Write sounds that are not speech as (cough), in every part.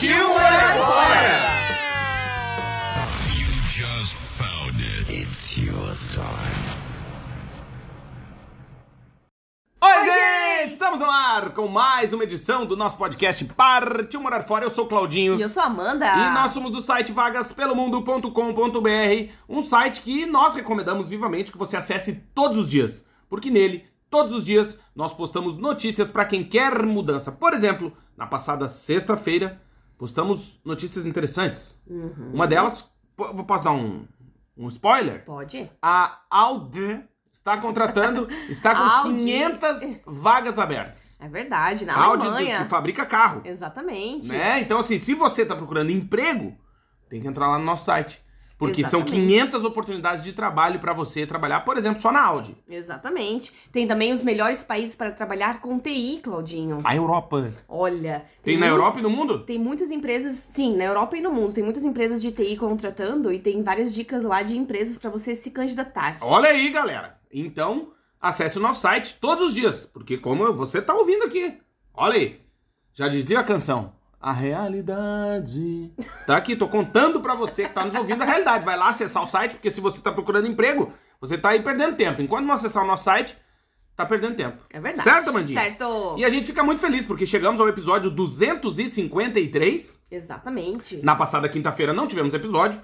Partiu morar fora! Oi, gente! Estamos no ar com mais uma edição do nosso podcast Partiu Morar Fora. Eu sou o Claudinho. E eu sou a Amanda. E nós somos do site vagaspelomundo.com.br, um site que nós recomendamos vivamente que você acesse todos os dias, porque nele, todos os dias, nós postamos notícias para quem quer mudança. Por exemplo, na passada sexta-feira, postamos notícias interessantes. Uhum. Uma delas, po- posso dar um, um spoiler? Pode? A Audi está contratando, (laughs) está com Audi. 500 vagas abertas. É verdade, na Audi Alemanha. que fabrica carro. Exatamente. Né? Então, assim, se você tá procurando emprego, tem que entrar lá no nosso site. Porque são Exatamente. 500 oportunidades de trabalho para você trabalhar, por exemplo, só na Audi. Exatamente. Tem também os melhores países para trabalhar com TI, Claudinho. A Europa. Olha. Tem na muito- Europa e no mundo? Tem muitas empresas, sim, na Europa e no mundo. Tem muitas empresas de TI contratando e tem várias dicas lá de empresas para você se candidatar. Olha aí, galera. Então, acesse o nosso site todos os dias. Porque como você tá ouvindo aqui. Olha aí. Já dizia a canção. A realidade. Tá aqui, tô contando pra você que tá nos ouvindo a realidade. Vai lá acessar o site, porque se você tá procurando emprego, você tá aí perdendo tempo. Enquanto não acessar o nosso site, tá perdendo tempo. É verdade. Certo, Amandinha? Certo. E a gente fica muito feliz porque chegamos ao episódio 253. Exatamente. Na passada quinta-feira não tivemos episódio,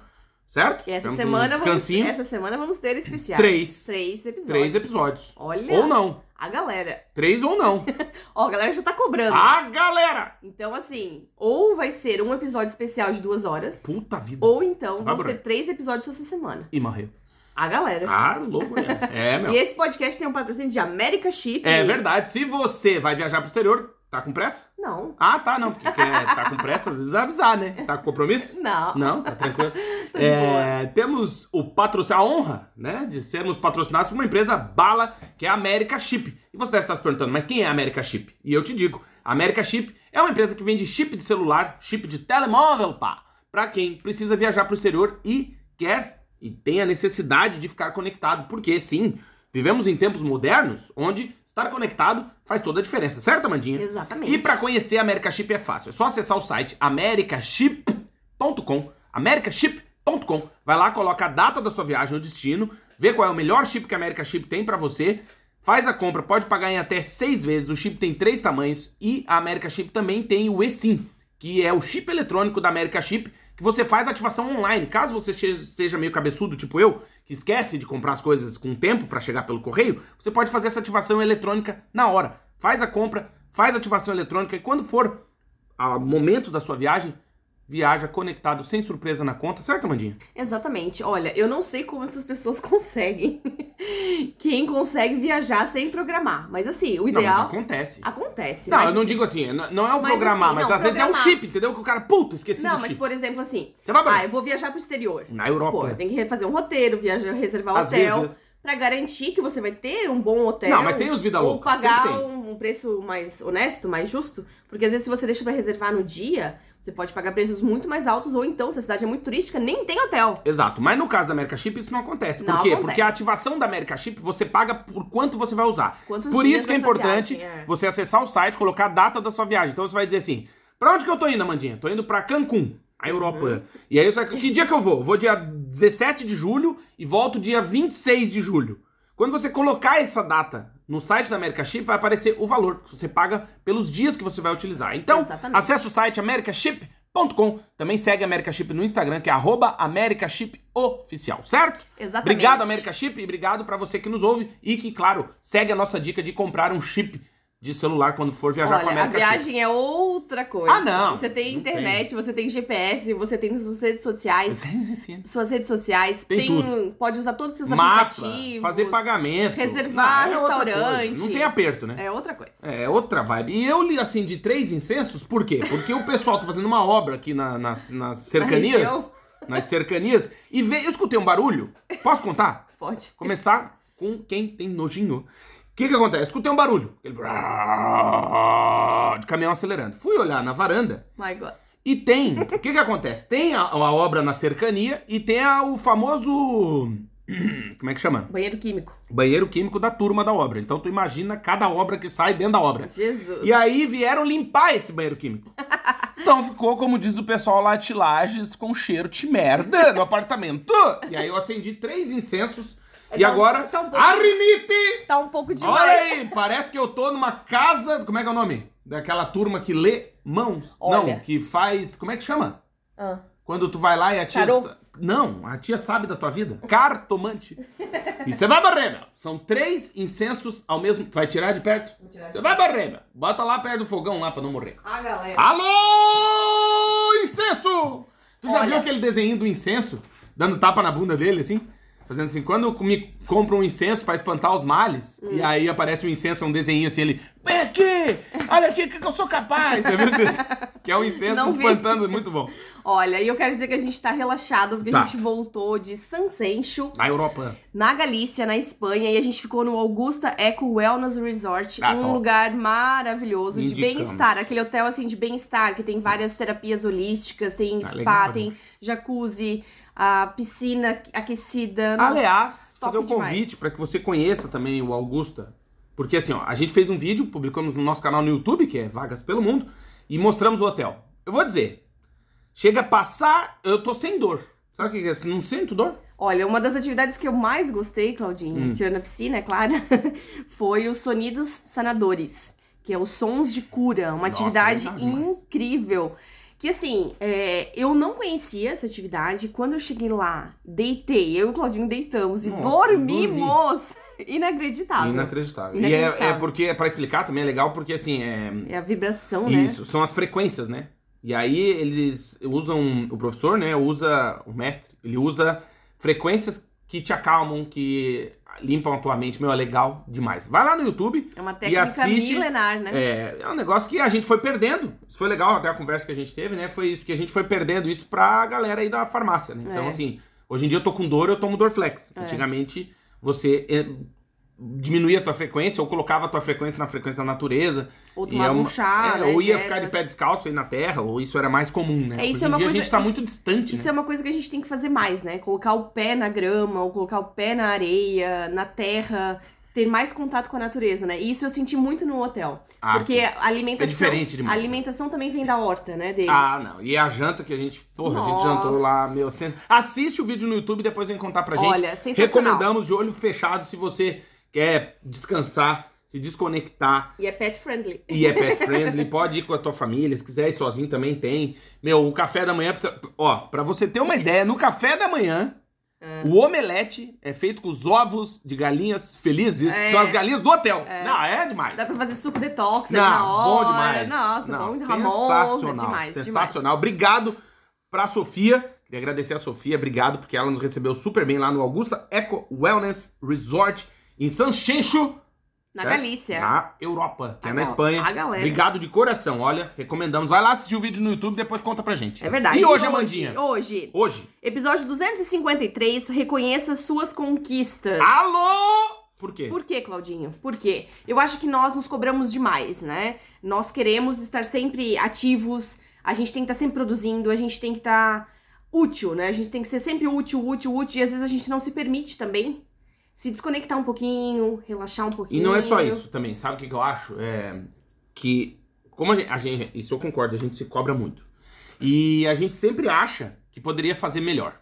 certo? E essa semana, um vamos, essa semana vamos ter especiais. Três. Três episódios. Três episódios. Olha Ou não. a galera. Três ou não. (laughs) Ó, a galera já tá cobrando. a galera! Então, assim, ou vai ser um episódio especial de duas horas, Puta vida. ou então Vai, vão ser três episódios essa semana. E morreu. A galera. Ah, louco, é. (laughs) É, meu. E esse podcast tem um patrocínio de America Chip. É verdade. Se você vai viajar pro exterior, tá com pressa? Não. Ah, tá, não. Porque quer tá com pressa, às vezes avisar, né? Tá com compromisso? Não. Não, tá tranquilo. (laughs) É, temos o patrocínio, a honra, né, de sermos patrocinados por uma empresa bala, que é a America Chip. E você deve estar se perguntando, mas quem é a America Chip? E eu te digo, a America Chip é uma empresa que vende chip de celular, chip de telemóvel, pá, pra quem precisa viajar pro exterior e quer e tem a necessidade de ficar conectado, porque sim, vivemos em tempos modernos onde estar conectado faz toda a diferença, certo, Amandinha? Exatamente. E para conhecer a America Chip é fácil. É só acessar o site americaship.com. americaship.com. Vai lá, coloca a data da sua viagem, o destino, vê qual é o melhor chip que a America Chip tem para você. Faz a compra, pode pagar em até seis vezes. O chip tem três tamanhos e a America Chip também tem o eSIM, que é o chip eletrônico da America Chip, que você faz ativação online. Caso você seja meio cabeçudo, tipo eu, que esquece de comprar as coisas com tempo para chegar pelo correio, você pode fazer essa ativação eletrônica na hora. Faz a compra, faz a ativação eletrônica e quando for o momento da sua viagem, viaja conectado, sem surpresa na conta, certo, Amandinha? Exatamente. Olha, eu não sei como essas pessoas (laughs) conseguem. Quem consegue viajar sem programar. Mas assim, o Não, mas ideal acontece. acontece. Não, mas, eu não assim, digo assim, não é o Mas programar, assim, mas não, às vezes é o programar. chip, entendeu? Que o cara, puta, esqueci Não, mas chip. por exemplo assim, Você vai pra ah, eu vou viajar pro exterior. Na Europa. Pô, tem que fazer um roteiro, viajar, reservar um Às hotel. vezes. Pra garantir que você vai ter um bom hotel. Não, mas tem os vida Ou louca, pagar um, preço mais honesto, mais justo. Porque às vezes se você deixa pra reservar no dia, você pode pagar preços muito mais altos. Ou então, se a cidade é muito turística, nem tem hotel. Exato, mas no caso da America Chip isso não acontece. Por Não quê? acontece. Porque a ativação da America Chip você paga por quanto você vai usar. Quantos por isso que é importante viagem, é. você acessar o site, colocar a data da sua viagem. Então você vai dizer assim: pra onde que eu tô indo, Amandinha? Tô indo pra Cancún, a Europa. Uhum. E aí você que dia que eu vou? Vou dia 17 de julho e volto dia 26 de julho. Quando você colocar essa data no site da America Chip, vai aparecer o valor que você paga pelos dias que você vai utilizar. Então, Exatamente. acesse o site americaship.com. Também segue a America Chip no Instagram, que é americashipoficial, certo? Exatamente. Obrigado, America Chip, e obrigado pra você que nos ouve e que, claro, segue a nossa dica de comprar um chip de celular quando for viajar com a Olha, a América Chip. viagem é outra coisa. Ah, não, Você tem não internet, você tem GPS, você tem suas redes sociais. Suas redes sociais, Tem tem, pode usar todos os seus Mapa, aplicativos. fazer pagamento. reservar Não, é restaurante. Não tem aperto, né? É outra coisa. É outra vibe. E eu li assim de três incensos, por quê? Porque o pessoal tá fazendo uma obra aqui na- nas, nas cercanias. região. nas cercanias. E veio, eu escutei um barulho. Posso contar? Pode. Começar com quem tem nojinho. O que que acontece? Escutei um barulho. Aquele de caminhão acelerando. Fui olhar na varanda My God. e tem. O que que acontece? Tem a, a obra na cercania e tem a- o famoso. (clears throat) Como é que chama? Banheiro químico. Banheiro químico da turma da obra. Então tu imagina cada obra que sai dentro da obra. Jesus. E aí vieram limpar esse banheiro químico. Então ficou, como diz o pessoal lá de Lages, com cheiro de merda no apartamento. E aí eu acendi três incensos. E Então- agora, então um pouco- arrinite! Tá um pouco demais. Olha aí, parece que eu tô numa casa. Como é que é o nome? Daquela turma que lê mãos. Olha. Não, que faz. Como é que chama? Ah. Quando tu vai lá e a tia. Não, a tia sabe da tua vida. Cartomante. E você vai barrer, meu. São três incensos ao mesmo. Tu vai tirar de perto? Vou tirar de Você vai barrer, meu. Bota lá perto do fogão lá pra não morrer. Ah, galera. Alô, incenso! Tu já Olha. viu aquele desenho do incenso? Dando tapa na bunda dele, assim? Fazendo assim, quando me compro um incenso pra espantar os males, Hum. e aí aparece um incenso, um desenho assim, ele, vem aqui, olha aqui o que que eu sou capaz. Já viu (laughs) que é o incenso Não vi. espantando, muito bom. Olha, e eu quero dizer que a gente tá relaxado porque Tá. a gente voltou de San Sencho, Na Europa. na Galícia, na Espanha, e a gente ficou no Augusta Eco Wellness Resort, Ah, um top. lugar maravilhoso de Indicamos. bem-estar, aquele hotel assim de bem-estar que tem várias terapias holísticas, tem Ah, spa, legal, tem jacuzzi, a piscina aquecida. Nossa, Aliás, fazer o demais. convite para que você conheça também o Augusta. Porque assim, ó, a gente fez um vídeo, publicamos no nosso canal no YouTube, que é Vagas pelo Mundo, e mostramos o hotel. Eu vou dizer, chega a passar, eu tô sem dor. Sabe o que é? Você não sinto dor? Olha, uma das atividades que eu mais gostei, Claudinho, Hum. tirando a piscina, é claro, (laughs) foi os sonidos sanadores, que é os sons de cura, uma Nossa, atividade legal demais. Que assim, é, eu não conhecia essa atividade. Quando eu cheguei lá, deitei, eu e o Claudinho deitamos e Nossa, dormimos. (laughs) Inacreditável. Inacreditável. E é, é porque, para explicar também é legal, porque assim, é. É a vibração, né? Isso, são as frequências, né? E aí eles usam, o professor, né, usa, o mestre, ele usa frequências que te acalmam, que limpam a tua mente. Meu, é legal demais. Vai lá no YouTube, É uma técnica assiste, milenar, né? É, é um negócio que a gente foi perdendo. Isso foi legal, até a conversa que a gente teve, né? Foi isso, que a gente foi perdendo isso pra galera aí da farmácia, né? Então, É. assim, hoje em dia eu tô com dor, eu tomo Dorflex. É. Antigamente, você diminuía a tua frequência ou colocava a tua frequência na frequência da natureza. Ou tomava é um chá, é, né, ou de ia ficar de pé descalço aí na terra, ou isso era mais comum, né? É, isso hoje é uma dia a coisa- gente tá isso- muito distante, Isso né? é uma coisa que a gente tem que fazer mais, né? Colocar o pé na grama, ou colocar o pé na areia, na terra, ter mais contato com a natureza, né? E isso eu senti muito no hotel. Ah, porque sim. a alimentação. É diferente A demais. alimentação também vem da horta, né? Deles. Ah, não. E a janta que a gente. Porra, a gente Nossa. jantou lá, meu. Assiste o vídeo no YouTube e depois vem contar pra gente. Olha, sensacional. Recomendamos de olho fechado se você quer descansar, se desconectar. E é pet friendly. E é pet friendly, (laughs) pode ir com a tua família, se quiser ir sozinho também tem. Meu, o café da manhã, precisa- ó, pra você ter uma ideia, no café da manhã, o omelete é feito com os ovos de galinhas felizes, que É. são as galinhas do hotel. Não, é demais. Dá pra fazer suco detox Não, na hora. bom demais. Nossa, Não, bom de Ramon. sensacional, demais, sensacional. demais. Obrigado pra Sofia. Queria agradecer a Sofia, obrigado, porque ela nos recebeu super bem lá no Augusta Eco Wellness Resort em Sanxenxo, Na certo? Galícia. na Europa, que é A na gal- Espanha. a galera. Obrigado de coração, olha, recomendamos. Vai lá assistir o vídeo no YouTube, depois conta pra gente. É verdade. E hoje, Amandinha? Hoje, Hoje. episódio 253, reconheça suas conquistas. Alô! Por quê? Por quê, Claudinho? Por quê? Eu acho que nós nos cobramos demais, né? Nós queremos estar sempre ativos, a gente tem que estar sempre produzindo, a gente tem que estar útil, né? A gente tem que ser sempre útil, útil, útil, e às vezes a gente não se permite também se desconectar um pouquinho, relaxar um E pouquinho. não é só isso também, sabe o que, eu acho? É que, como a gente, a gente- Isso eu concordo, a gente se cobra muito. E a gente sempre acha que poderia fazer melhor.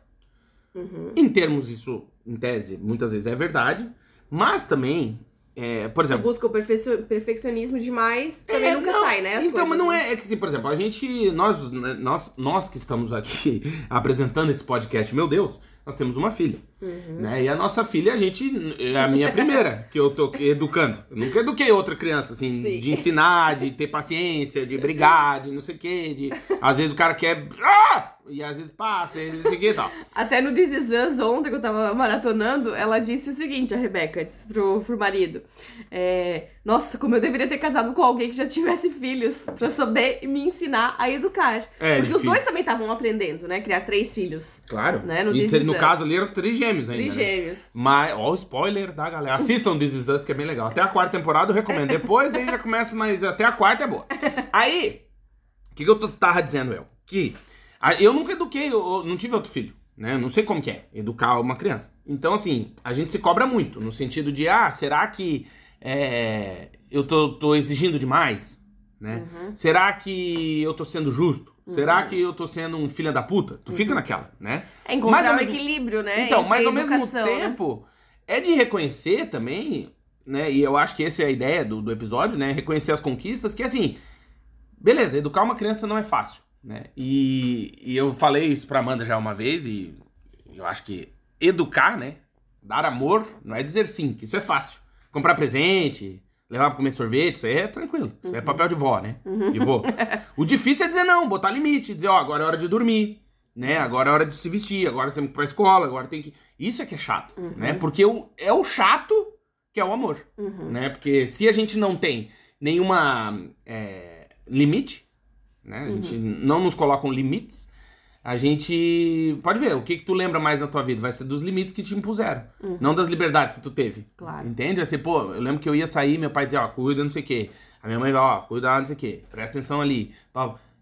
Uhum. Em termos, isso, em tese, muitas vezes é verdade. Mas também, é, por exemplo. busca o perfeccionismo demais, também É, nunca não, sai, né? as Então, mas não né? é, é que assim, por exemplo, a gente, nós, né, nós, nós que estamos aqui (laughs) apresentando esse podcast, meu Deus, nós temos uma filha. Uhum. Né? E a nossa filha, a gente. É a minha primeira (laughs) que eu tô educando. Eu nunca eduquei outra criança, assim, Sim. de ensinar, de ter paciência, de brigar, de não sei o quê. De... Às vezes o cara quer. Ah! E às vezes passa, e não sei o que e tal. (laughs) Até no This Is Us, ontem que eu tava maratonando, ela disse o seguinte, a Rebeca, disse pro, pro marido. é, Nossa, como eu deveria ter casado com alguém que já tivesse filhos, pra saber me ensinar a educar. É, Porque os difícil. dois também estavam aprendendo, né? Criar três filhos. Claro. Né, no e no caso ali eram três gêmeos ainda. Três né? gêmeos. Mas, ó, o spoiler da galera. Assistam This Is Us, que é bem legal. Até a quarta temporada eu recomendo. Depois, daí já começa, mas até a quarta é boa. Aí, o que, que eu tava dizendo, eu? Que eu nunca eduquei, eu, não tive outro filho, né? Eu não sei como que é educar uma criança. Então, assim, a gente se cobra muito, no sentido de, ah, será que é, eu tô, tô exigindo demais? Né? Uhum. Será que eu tô sendo justo? Será que eu tô sendo um filho da puta? Tu fica naquela, né? É encontrar Mas mesmo- equilíbrio, né? Então, entre mas ao mesmo né? tempo, é de reconhecer também, né? E eu acho que essa é a ideia do, do episódio, né? Reconhecer as conquistas, que assim, beleza, educar uma criança não é fácil, né? E, e eu falei isso pra Amanda já uma vez, e eu acho que educar, né? Dar amor não é dizer sim, que isso é fácil. Comprar presente, levar pra comer sorvete, isso aí é tranquilo. Isso é papel de vó, né? De vô. (laughs) o difícil é dizer não, botar limite, dizer, ó, agora é hora de dormir, né? Agora é hora de se vestir, agora tem que ir pra escola, agora tem que. Isso é que é chato, né? Porque o, é o chato que é o amor, Uhum. né? Porque se a gente não tem nenhuma é, limite, né? A gente não nos colocam limites, a gente pode ver, o que que tu lembra mais na tua vida vai ser dos limites que te impuseram, não das liberdades que tu teve. Claro. Entende? Ser, pô, eu lembro que eu ia sair, meu pai dizia, ó, cuida, não sei o quê. A minha mãe vai, ó, cuida, não sei o quê. Presta atenção ali.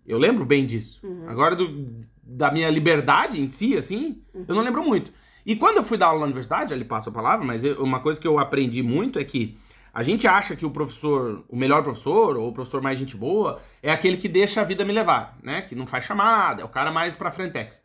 Eu lembro bem disso. Agora, do, da minha liberdade em si, assim, eu não lembro muito. E quando eu fui dar aula na universidade, ali passo a palavra, mas eu- uma coisa que eu aprendi muito é que a gente acha que o professor, o melhor professor, ou o professor mais gente boa, é aquele que deixa a vida me levar, né? Que não faz chamada, é o cara mais pra frentex.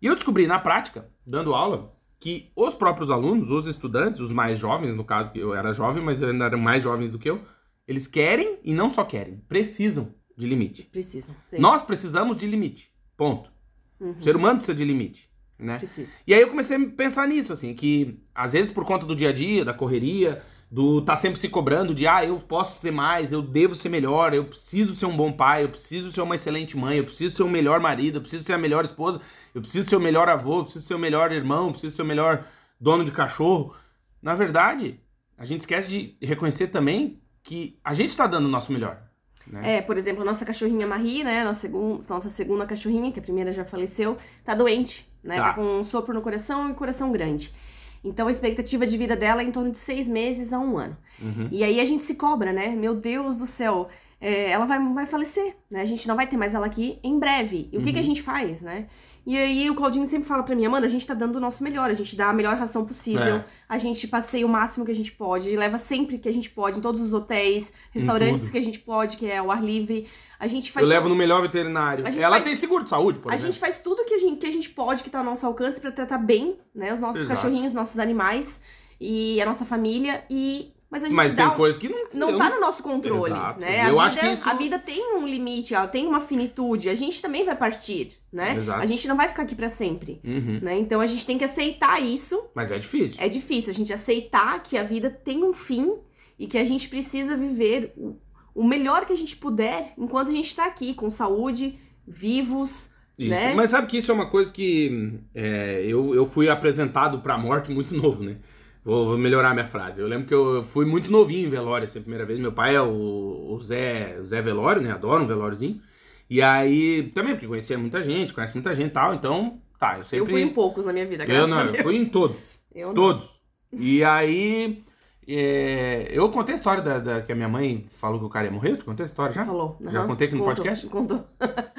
E eu descobri na prática, dando aula, que os próprios alunos, os estudantes, os mais jovens, no caso, que eu era jovem, mas ainda eram mais jovens do que eu, eles querem e não só querem, precisam de limite. Precisam. Sim. Nós precisamos de limite. Ponto. O ser humano precisa de limite, né? Precisa. E aí eu comecei a pensar nisso, assim, que às vezes por conta do dia a dia, da correria, do tá sempre se cobrando de, ah, eu posso ser mais, eu devo ser melhor, eu preciso ser um bom pai, eu preciso ser uma excelente mãe, eu preciso ser o melhor marido, eu preciso ser a melhor esposa, eu preciso ser o melhor avô, eu preciso ser o melhor irmão, eu preciso ser o melhor dono de cachorro. Na verdade, a gente esquece de reconhecer também que a gente tá dando o nosso melhor. Né? É, por exemplo, a nossa cachorrinha Marie, né? Nossa, segun- nossa segunda cachorrinha, que a primeira já faleceu, tá doente, né? Tá. Tá, com um sopro no coração e coração grande. Então a expectativa de vida dela é em torno de seis meses a um ano. Uhum. E aí a gente se cobra, né? Meu Deus do céu, é, ela vai, vai falecer, né? A gente não vai ter mais ela aqui em breve. E o que, que a gente faz, né? E aí o Claudinho sempre fala pra mim, Amanda, a gente tá dando o nosso melhor, a gente dá a melhor ração possível, É. a gente passeia o máximo que a gente pode, leva sempre que a gente pode, em todos os hotéis, restaurantes que a gente pode, que é ao ar livre. A gente faz Eu levo no melhor veterinário. Ela faz- tem seguro de saúde, por a exemplo. gente faz tudo que a gente, que a gente pode, que tá ao nosso alcance, pra tratar bem, né? Os nossos Exato. cachorrinhos, nossos animais e a nossa família. E mas a gente Mas dá tem coisas que não. não eu tá no nosso controle, Exato. né? A Eu vida, acho que isso- a vida tem um limite, ela tem uma finitude. A gente também vai partir, né? Exato. A gente não vai ficar aqui pra sempre, Uhum. né? Então a gente tem que aceitar isso. Mas é difícil. É difícil a gente aceitar que a vida tem um fim e que a gente precisa viver o, o melhor que a gente puder enquanto a gente tá aqui com saúde, vivos, Isso. né? Mas sabe que isso é uma coisa que é, eu, eu fui apresentado pra morte muito (laughs) novo, né? Vou, vou melhorar minha frase. Eu lembro que eu fui muito novinho em velório, essa primeira vez. Meu pai é o, o Zé, o Zé Velório, né? Adoro um velóriozinho. E aí, também, porque conhecia muita gente, conhece muita gente e tal. Então, tá, eu sempre... Eu fui em poucos na minha vida, Eu graças não, a eu Deus. fui em todos. (laughs) Eu não. Todos. E aí, é, eu contei a história da, da- que a minha mãe falou que o cara ia morrer. Eu te contei essa história já? Falou. Já aham. contei aqui no Contou, podcast? Contou.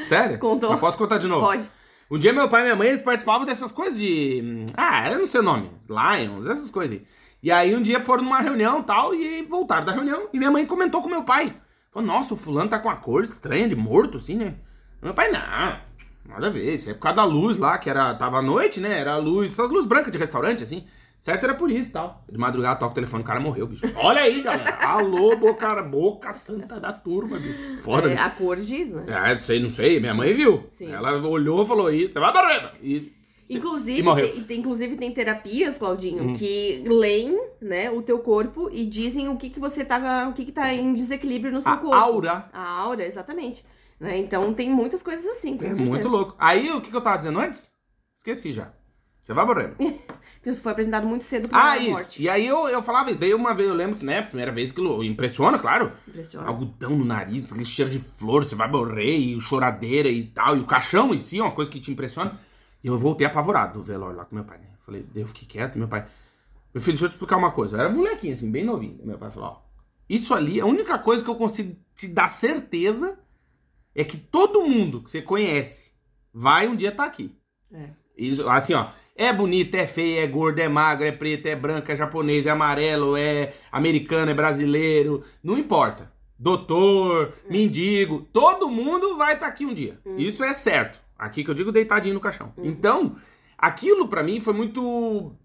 Sério? (laughs) Contou. Mas posso contar de novo? Pode. Um dia meu pai e minha mãe eles participavam dessas coisas de. Ah, eu não sei o nome. Lions, essas coisas aí. E aí um dia foram numa reunião tal, e voltaram da reunião. E minha mãe comentou com meu pai. Falou, nossa, o fulano tá com uma cor estranha de morto, assim, né? Meu pai, não, nada a ver. Isso é por causa da luz lá, que era. Tava à noite, né? Era a luz, essas luzes brancas de restaurante, assim. Certo era por isso tal. De madrugada toca o telefone, o cara morreu, bicho. Olha aí, galera. Alô, boca, boca santa da turma, bicho. Foda, É, bicho. a cor diz, né? É, não sei, não sei. Minha mãe viu. sim. Ela olhou e falou, aí, você vai reba. E, Inclusive, tem, tem- inclusive tem terapias, Claudinho, Uhum. que leem, né, o teu corpo e dizem o que que você tá, o que que tá em desequilíbrio no seu A corpo. aura A aura, exatamente. Né? Então tem muitas coisas assim, é certeza. muito louco. Aí, o que, que eu tava dizendo antes? Esqueci já. Você vai morrer. (laughs) Porque foi apresentado muito cedo Ah, pra isso. morte. E aí eu, eu falava, daí uma vez eu lembro que, né, primeira vez que impressiona, claro. Impressiona. Algodão no nariz, aquele cheiro de flor, você vai morrer, e choradeira e tal. E o caixão em si é uma coisa que te impressiona. E eu voltei apavorado do velório lá com meu pai, né? Falei, eu fiquei quieto, meu pai. Meu filho, deixa eu te explicar uma coisa. Eu era molequinho, assim, bem novinho. Meu pai falou, ó. Isso ali, a única coisa que eu consigo te dar certeza é que todo mundo que você conhece vai um dia estar aqui. É. Isso, assim, ó. É bonito, é feio, é gordo, é magro, é preto, é branco, é japonês, é amarelo, é americano, é brasileiro. Não importa. Doutor, mendigo, todo mundo vai estar aqui um dia. Isso é certo. Aqui que eu digo deitadinho no caixão. Então, aquilo pra mim foi muito.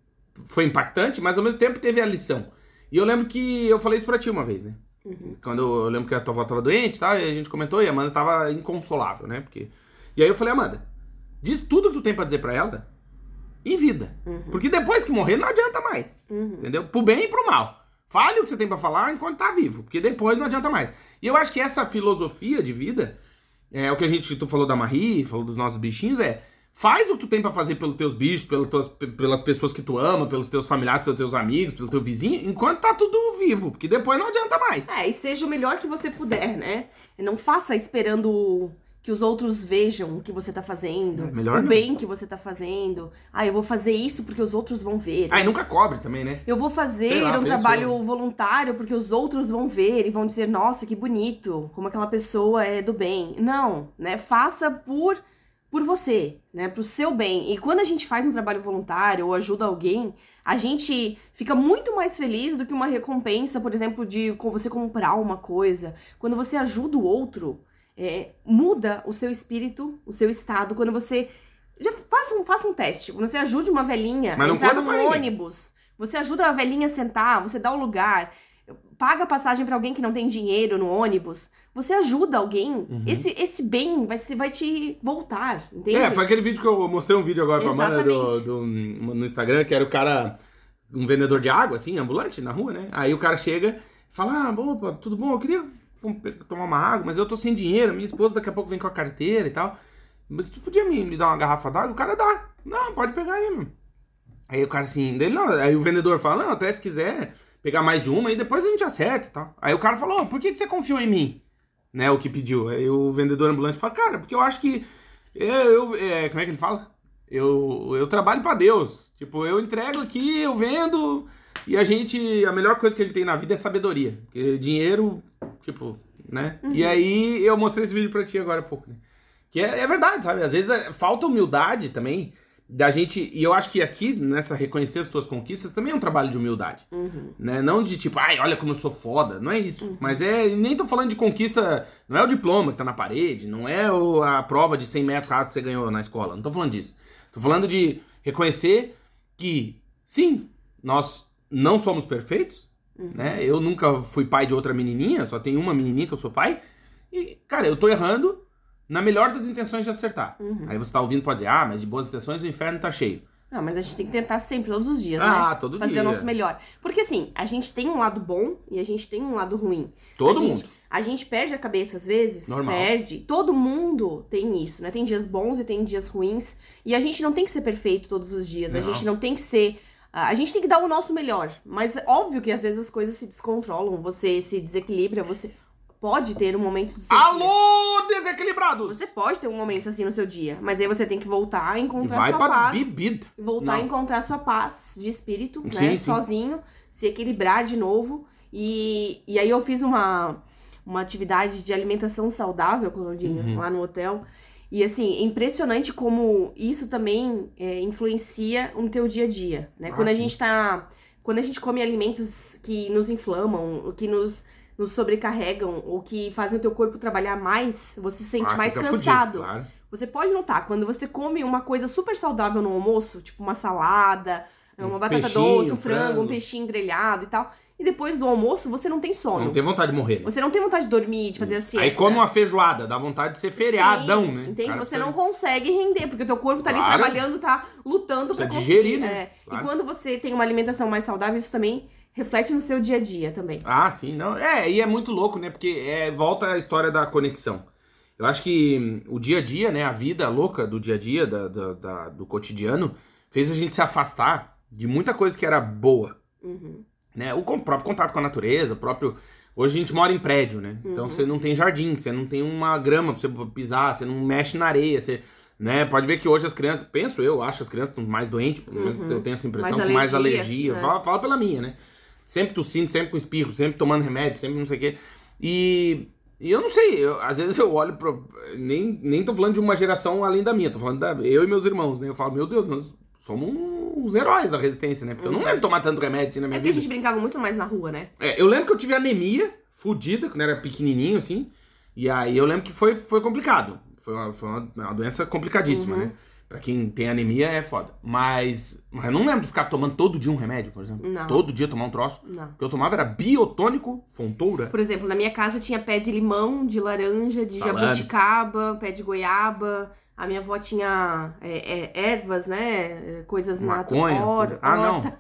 Foi impactante, mas ao mesmo tempo teve a lição. E eu lembro que eu falei isso pra ti uma vez, né? Quando eu, eu lembro que a tua avó tava doente e tal, e a gente comentou, e a Amanda tava inconsolável, né? Porque... E aí eu falei, Amanda, diz tudo que tu tem pra dizer pra ela em vida. Porque depois que morrer não adianta mais. Uhum. Entendeu? Pro bem e pro mal. Fale o que você tem pra falar enquanto tá vivo, porque depois não adianta mais. E eu acho que essa filosofia de vida, é o que a gente, tu falou da Marie, falou dos nossos bichinhos, é faz o que tu tem pra fazer pelos teus bichos, pelas, tuas, pelas pessoas que tu ama, pelos teus familiares, pelos teus amigos, pelo teu vizinho, enquanto tá tudo vivo, porque depois não adianta mais. É, e seja o melhor que você puder, né? Não faça esperando que os outros vejam o que você tá fazendo, É, melhor o não. bem que você tá fazendo. Ah, eu vou fazer isso porque os outros vão ver. Ah, e nunca cobre também, né? Eu vou fazer lá, um trabalho voluntário porque os outros vão ver e vão dizer, nossa, que bonito, como aquela pessoa é do bem. Não, né? Faça por por você, né? Pro seu bem. E quando a gente faz um trabalho voluntário ou ajuda alguém, a gente fica muito mais feliz do que uma recompensa, por exemplo, de você comprar uma coisa. Quando você ajuda o outro, é, muda o seu espírito, o seu estado. Quando você. Já faça um, faça um teste. Quando você ajude uma velhinha a entrar num ônibus, você ajuda a velhinha a sentar, você dá o lugar, paga a passagem pra alguém que não tem dinheiro no ônibus, você ajuda alguém, Uhum. esse, esse bem vai, se, vai te voltar, entende? É, foi aquele vídeo que eu mostrei um vídeo agora pra Amanda do, do- no Instagram, que era o cara, um vendedor de água, assim, ambulante na rua, né? Aí o cara chega e fala: Ah, opa, tudo bom? Eu queria com- tomar uma água, mas eu tô sem dinheiro, minha esposa daqui a pouco vem com a carteira e tal. Mas tu podia me, me dar uma garrafa d'água? O cara dá. Não, pode pegar aí, mano. Aí o cara assim, dele, não, aí o vendedor fala, não, até se quiser pegar mais de uma, aí depois a gente acerta e tal. Aí o cara falou, "Ô, por que, que você confiou em mim? Né, o que pediu. Aí o vendedor ambulante fala, cara, porque eu acho que eu, eu- é, como é que ele fala? Eu, eu trabalho pra Deus. Tipo, eu entrego aqui, eu vendo, e a gente, a melhor coisa que a gente tem na vida é sabedoria. Porque dinheiro, tipo, né? E aí eu mostrei esse vídeo pra ti agora há pouco, né? Que é, é verdade, sabe? Às vezes é- falta humildade também da gente. E eu acho que aqui, nessa reconhecer as tuas conquistas, também é um trabalho de humildade. Uhum. Né? Não de tipo, ai, olha como eu sou foda. Não é isso. Mas é. e Nem tô falando de conquista. Não é o diploma que tá na parede, não é o- a prova de 100 metros rasos que você ganhou na escola. Não tô falando disso. Tô falando de reconhecer que, sim, nós não somos perfeitos. Né? Eu nunca fui pai de outra menininha, só tem uma menininha que eu sou pai. E, cara, eu tô errando na melhor das intenções de acertar. Uhum. Aí você tá ouvindo, pode dizer, ah, mas de boas intenções o inferno tá cheio. Não, mas a gente tem que tentar sempre, todos os dias, Ah, né? todo Fazer dia. o nosso melhor. Porque assim, a gente tem um lado bom e a gente tem um lado ruim. Todo a mundo. Gente, a gente perde a cabeça às vezes, Normal. perde. Todo mundo tem isso, né? Tem dias bons e tem dias ruins. E a gente não tem que ser perfeito todos os dias. A Não. gente não tem que ser. A gente tem que dar o nosso melhor. Mas é óbvio que às vezes as coisas se descontrolam, você se desequilibra, você pode ter um momento do seu dia. Alô, desequilibrados! Você pode ter um momento assim no seu dia, mas aí você tem que voltar a encontrar vai sua pra paz bebida. voltar a Não. encontrar sua paz de espírito, Sim, né? sim. Sozinho, se equilibrar de novo. E, e aí eu fiz uma, uma atividade de alimentação saudável, Claudinha, Uhum. lá no hotel. E assim, é impressionante como isso também é, influencia no teu dia a dia, né? Ah, quando a sim. gente tá. Quando a gente come alimentos que nos inflamam, que nos, nos sobrecarregam, ou que fazem o teu corpo trabalhar mais, você se sente Ah, mais cansado. fudido, claro. Você pode notar, quando você come uma coisa super saudável no almoço, tipo uma salada, Um uma batata peixinho, doce, um um frango, frango. um peixinho grelhado e tal, e depois do almoço você não tem sono. Não tem vontade de morrer. Né? Você não tem vontade de dormir, de fazer a siesta. Aí come uma feijoada, dá vontade de ser feriadão, Sim, né? Entende? Cara, você não consegue render, porque o teu corpo tá ali Claro. trabalhando, tá lutando pra Precisa conseguir. digerir, né? é. Claro. E quando você tem uma alimentação mais saudável, isso também reflete no seu dia a dia também. Ah, sim, não. É, e é muito louco, né? Porque é, volta a história da conexão. Eu acho que hum, o dia a dia, né? A vida louca do dia a dia, da, da- da- do cotidiano, fez a gente se afastar de muita coisa que era boa. Uhum. Né? O próprio contato com a natureza, o próprio. Hoje a gente mora em prédio, né? Então Uhum. você não tem jardim, você não tem uma grama pra você pisar, você não mexe na areia, você. Né? Pode ver que hoje as crianças, penso eu, acho as crianças estão mais doentes, Uhum. eu tenho essa impressão, Mais com mais alergia, né? Fala, fala pela minha, né? Sempre tossindo, sempre com espirro, sempre tomando remédio, sempre não sei o quê. E, e eu não sei, eu- às vezes eu olho pro. Nem, nem tô falando de uma geração além da minha, tô falando da eu e meus irmãos, né? Eu falo, meu Deus, nós somos os heróis da resistência, né? Porque eu não lembro de tomar tanto remédio assim na É minha porque a vida. gente brincava muito mais na rua, né? É, eu lembro que eu tive anemia fodida quando era pequenininho, assim. E aí eu lembro que foi, foi complicado. Foi uma, foi uma, uma doença complicadíssima, Uhum. né? Pra quem tem anemia é foda. Mas, mas eu não lembro de ficar tomando todo dia um remédio, por exemplo. Não. Todo dia tomar um troço. Não. O que eu tomava era biotônico, fontoura. Por exemplo, na minha casa tinha pé de limão, de laranja, de Salame. jabuticaba, pé de goiaba. A minha avó tinha é, é, ervas, né? Coisas Maconha. naturais. ah, não.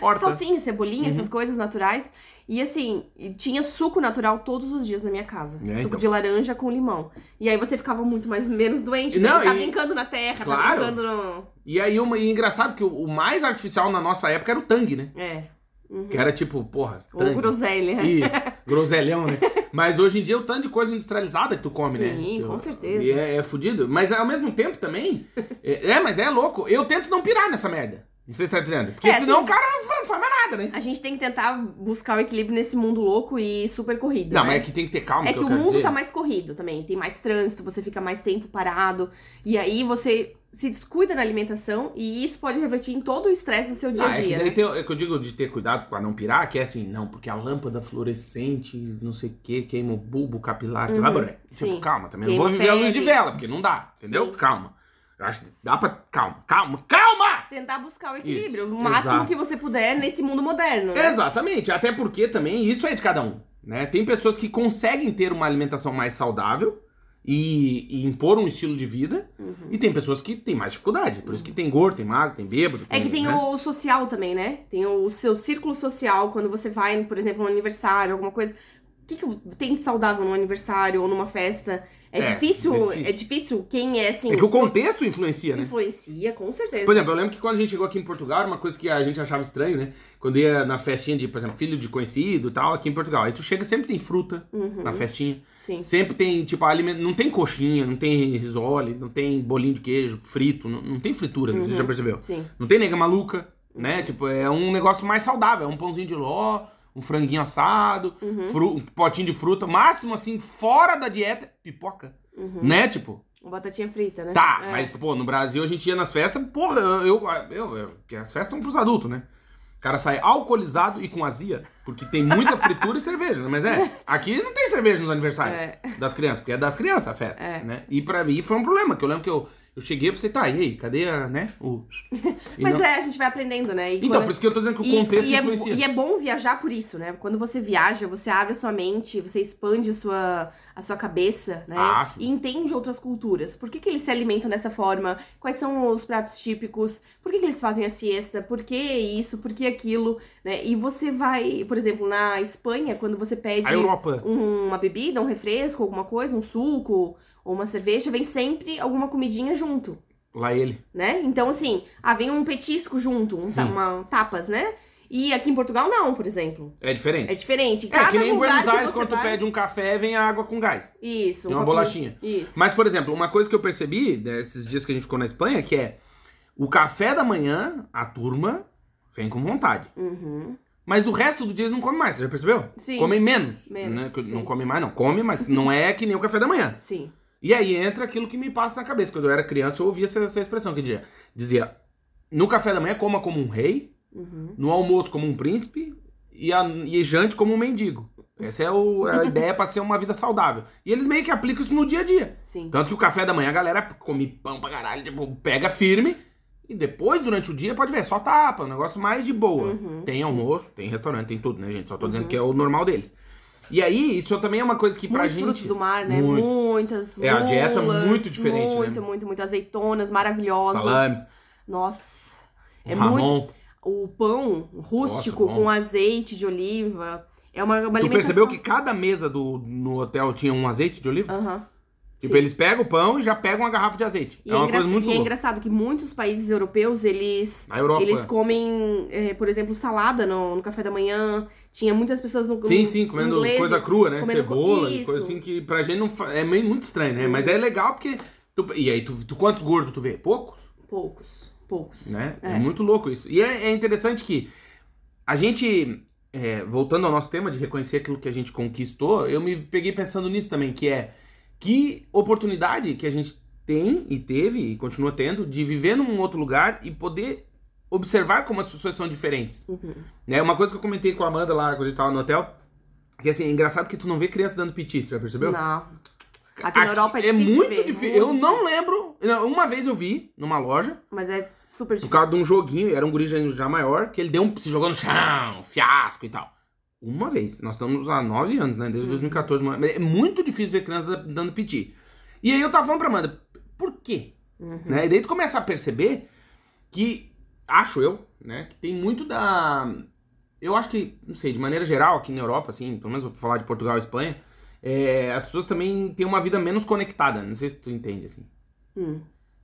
Horta. (laughs) Salsinha, cebolinha, Uhum. essas coisas naturais. E assim, tinha suco natural todos os dias na minha casa. É, suco então. de laranja com limão. E aí você ficava muito mais menos doente, Não, porque tá brincando na terra, Claro. tá brincando no. E aí, uma, e engraçado que o, o mais artificial na nossa época era o tangue, né? É. Uhum. Que era tipo, porra, Ou tangue. groselha. Isso, (laughs) groselhão, né? Mas hoje em dia é o tanto de coisa industrializada que tu come, né? Sim, Que- com certeza. E é, é fudido. Mas ao mesmo tempo também. é, é, mas é louco. Eu tento não pirar nessa merda. Não sei se tá entendendo. Porque É, senão assim- o cara não fa- não faz mais nada, né? A gente tem que tentar buscar o equilíbrio nesse mundo louco e super corrido. Não, né? mas é que tem que ter calma. É que eu o mundo dizer. tá mais corrido também, tem mais trânsito, você fica mais tempo parado, e aí você se descuida na alimentação, e isso pode refletir em todo o estresse do seu dia Ah, a é, que dia. daí né? tem- é que eu digo de ter cuidado pra não pirar, que é assim, não, porque a lâmpada fluorescente, não sei o que, queima o bulbo capilar, sei lá, Uhum, Boré. Tipo, calma, também Queima não vou viver a luz de vela, porque não dá, entendeu? Sim. Calma. Acho que dá pra. Calma, calma, calma! Tentar buscar o equilíbrio, Isso, o máximo exato. que você puder nesse mundo moderno. Né? Exatamente, até porque também isso é de cada um, né? Tem pessoas que conseguem ter uma alimentação mais saudável e, e impor um estilo de vida, Uhum. e tem pessoas que têm mais dificuldade, por isso que tem gordo, tem magro, tem bêbado. É que tem né? o social também, né? Tem o seu círculo social, quando você vai, por exemplo, no aniversário, alguma coisa. O que, que tem de saudável num aniversário ou numa festa? É, É, difícil, é difícil. é difícil quem é assim. É que o contexto influencia, né? influencia, com certeza. Por exemplo, eu lembro que quando a gente chegou aqui em Portugal, uma coisa que a gente achava estranho, né? Quando ia na festinha de, por exemplo, filho de conhecido e tal, aqui em Portugal. Aí tu chega, sempre tem fruta Uhum, na festinha. Sim. Sempre tem, tipo, alimento. Não tem coxinha, não tem risole, não tem bolinho de queijo frito, não, não tem fritura, Uhum. você já percebeu? Sim. Não tem nega maluca, né? Tipo, é um negócio mais saudável. É um pãozinho de ló, um franguinho assado, Uhum. fru- um potinho de fruta. Máximo, assim, fora da dieta, pipoca. Uhum. Né? Tipo, Uma batatinha frita, né? tá, É. mas, pô, no Brasil a gente ia nas festas, porra, eu. eu, eu, eu- que as festas são pros adultos, né? O cara sai alcoolizado e com azia, porque tem muita (laughs) fritura e cerveja, né? Mas é, aqui não tem cerveja nos aniversários É. das crianças, porque é das crianças a festa, É. né? E pra mim foi um problema, que eu lembro que eu, eu cheguei pra você, tá, e aí, cadê a, né, o... (laughs) Mas não- é, a gente vai aprendendo, né? E Então, por isso que eu tô dizendo que o E- contexto e, é, influencia. e é bom viajar por isso, né? Quando você viaja, você abre a sua mente, você expande a sua, a sua cabeça, né? Ah, sim. e entende outras culturas. Por que, que eles se alimentam dessa forma? Quais são os pratos típicos? Por que, que eles fazem a siesta? Por que isso? Por que aquilo? Né? E você vai, por exemplo, na Espanha, quando você pede um- uma bebida, um refresco, alguma coisa, um suco ou uma cerveja, vem sempre alguma comidinha junto Lá ele. né? Então, assim, ah, vem um petisco junto, um Sim. uma tapas, né? E aqui em Portugal, não, por exemplo. É diferente. É diferente. É, Cada que nem em Buenos Aires, quando tu vai- pede um café, vem a água com gás. Isso. E uma copinho. bolachinha. Isso. Mas, por exemplo, uma coisa que eu percebi desses dias que a gente ficou na Espanha, que é o café da manhã, a turma vem com vontade. Uhum. Mas o resto do dia eles não comem mais, você já percebeu? Sim. Comem menos. Menos, né? Não comem mais, não. Come, mas não é que nem o café da manhã. Sim. E aí entra aquilo que me passa na cabeça. Quando eu era criança, eu ouvia essa, essa expressão que dizia, dizia: no café da manhã, coma como um rei, Uhum. no almoço como um príncipe e, a, e jante como um mendigo. Essa é o- a ideia pra ser uma vida saudável. E eles meio que aplicam isso no dia a dia. Sim. Tanto que o café da manhã a galera come pão pra caralho, tipo, pega firme E depois, durante o dia, pode ver, só tapa, um negócio mais de boa. Uhum, tem almoço, tem restaurante, tem tudo, né, gente? Só tô dizendo Uhum. que é o normal deles. E aí, isso também é uma coisa que pra Muitos gente. frutos do mar, né? Muito. Muitas É, a dieta lulas, muito diferente, né? Muito, muito, muito. Azeitonas maravilhosas. Salames, Nossa. É Ramon. muito. O pão rústico Nossa, com azeite de oliva. É uma, uma Tu alimentação. percebeu que cada mesa do, no hotel tinha um azeite de oliva? Aham. tipo, sim. eles pegam o pão e já pegam uma garrafa de azeite. E é uma engra- coisa muito e é engraçado que muitos países europeus, eles, Europa. eles comem, eh, por exemplo, salada no, no café da manhã. Tinha muitas pessoas no Sim, sim, comendo ingleses coisa crua, né? co- Cebola, coisa assim que pra gente não é meio muito estranho, né? Mas é legal porque. tu- e aí, tu, tu- quantos gordos tu vê? Poucos, Poucos, poucos. né? É, É. muito louco isso. E é, é interessante que a gente, é, voltando ao nosso tema de reconhecer aquilo que a gente conquistou, eu me peguei pensando nisso também, que é que oportunidade que a gente tem e teve e continua tendo de viver num outro lugar e poder observar como as pessoas são diferentes. Uhum. Né? Uma coisa que eu comentei com a Amanda lá quando a gente tava no hotel, que assim, é engraçado que tu não vê criança dando piti, tu já percebeu? Não. Aqui na Europa é é difícil muito ver, difícil. muito Eu não lembro. Uma vez eu vi numa loja, Mas é super por difícil. causa de um joguinho, era um guri já- maior, que ele deu um, se jogou no chão, fiasco e tal. Uma vez. Nós estamos há nove anos, né? Desde Uhum. 2014. mas É muito difícil ver criança da- dando piti. E aí eu tava falando pra Amanda, por quê? Uhum. Né? E daí tu começa a perceber que, acho eu, né, que tem muito da. Eu acho que, não sei, de maneira geral, aqui na Europa, assim, pelo menos vou falar de Portugal e Espanha, é, as pessoas também têm uma vida menos conectada. Não sei se tu entende, assim. Hum.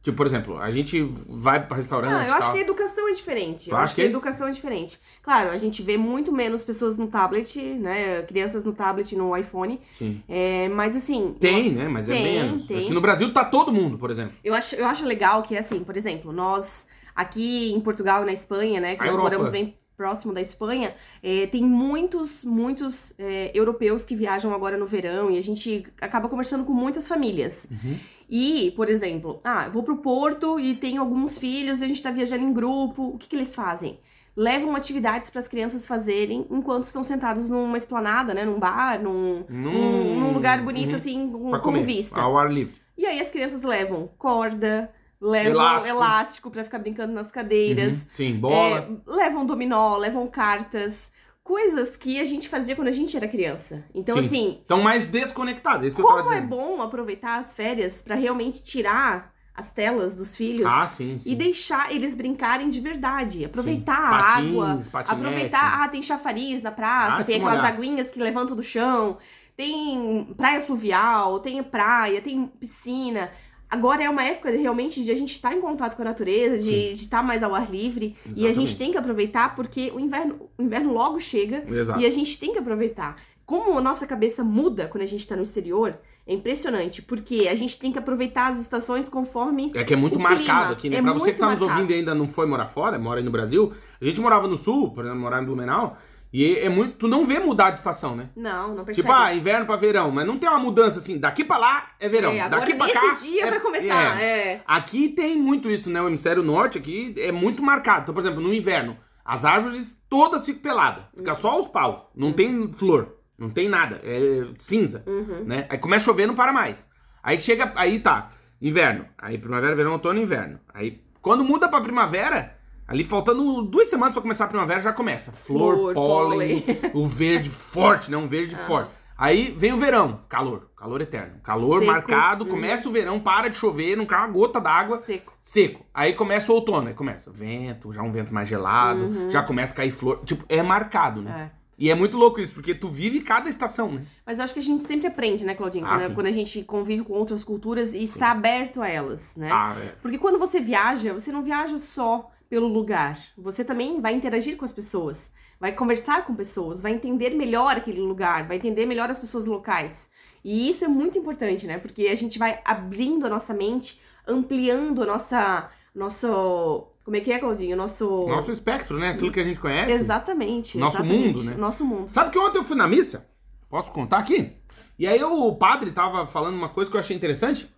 Tipo, por exemplo, a gente vai pra restaurante. Não, eu acho tal. que a educação é diferente. Eu acho que que a é educação é diferente. Claro, a gente vê muito menos pessoas no tablet, né? Crianças no tablet, no iPhone. Sim. É, mas assim. Tem, né? Mas é Tem, menos. tem. Aqui no Brasil tá todo mundo, por exemplo. Eu acho, eu acho legal que, assim, por exemplo, nós aqui em Portugal e na Espanha, né, que A nós Europa. moramos bem próximo da Espanha, é, tem muitos, muitos é, europeus que viajam agora no verão e a gente acaba conversando com muitas famílias. Uhum. E, por exemplo, ah, vou pro Porto e tenho alguns filhos e a gente tá viajando em grupo, o que, que eles fazem? Levam atividades para as crianças fazerem enquanto estão sentados numa esplanada, né, num bar, num, num, num lugar bonito, uhum. assim, com, com vista. ao ar livre. E aí as crianças levam corda, levam Elástico. elástico, pra ficar brincando nas cadeiras, Uhum. Sim, bola. é, levam dominó, levam cartas, coisas que a gente fazia quando a gente era criança. Então, Sim. assim, Estão mais desconectados, é como é bom aproveitar as férias pra realmente tirar as telas dos filhos Ah, sim, sim. e deixar eles brincarem de verdade. Aproveitar a Patins, água, patinete. aproveitar, ah, tem chafariz na praça, Ah, tem aquelas molhar. aguinhas que levantam do chão, tem praia fluvial, tem praia, tem piscina. Agora é uma época de, realmente de a gente estar em contato com a natureza, de estar mais ao ar livre. E a Exatamente. gente tem que aproveitar porque o inverno, o inverno logo chega Exato. e a gente tem que aproveitar. Como a nossa cabeça muda quando a gente tá no exterior, é impressionante, porque a gente tem que aproveitar as estações conforme É que é muito marcado clima aqui, né? é pra você que tá muito nos marcado. ouvindo e ainda não foi morar fora, mora aí no Brasil, a gente morava no sul, por exemplo, morar em Blumenau, e é muito. Tu não vê mudar de estação, né? Não, não percebe. Tipo, ah, inverno pra verão, mas não tem uma mudança assim, daqui pra lá é verão, é, agora daqui pra cá. dia é- vai começar. é. É. Aqui tem muito isso, né? O hemisfério norte aqui é muito marcado. Então, por exemplo, no inverno, as árvores todas ficam peladas. Fica só os pau. Não tem flor. Não tem nada. É cinza. Uhum. Né? Aí começa a chover, não para mais. Aí chega. Aí tá. Inverno. Aí primavera, verão, outono e inverno. Aí quando muda pra primavera. Ali faltando duas semanas pra começar a primavera, já começa. Flor, Flor, pólen, o verde forte, né? Um verde Ah. forte. Aí vem o verão, calor, calor eterno. Calor Seco. marcado, Uhum. começa o verão, para de chover, não cai uma gota d'água Seco. seco. Aí começa o outono, aí começa vento, já um vento mais gelado, Uhum. já começa a cair flor. Tipo, é marcado, né? É. E é muito louco isso, porque tu vive cada estação, né? Mas eu acho que a gente sempre aprende, né, Claudinho? Ah, Quando, sim. quando a gente convive com outras culturas e está aberto a elas, né? Ah, é. Porque quando você viaja, você não viaja só pelo lugar. Você também vai interagir com as pessoas, vai conversar com pessoas, vai entender melhor aquele lugar, vai entender melhor as pessoas locais. E isso é muito importante, né? Porque a gente vai abrindo a nossa mente, ampliando a nossa. Nosso. Como é que é, Claudinho? Nosso. Nosso espectro, né? Aquilo que a gente conhece. Exatamente. Nosso exatamente. mundo, né? Nosso mundo. Sabe que ontem eu fui na missa? Posso contar aqui? E aí o padre tava falando uma coisa que eu achei interessante.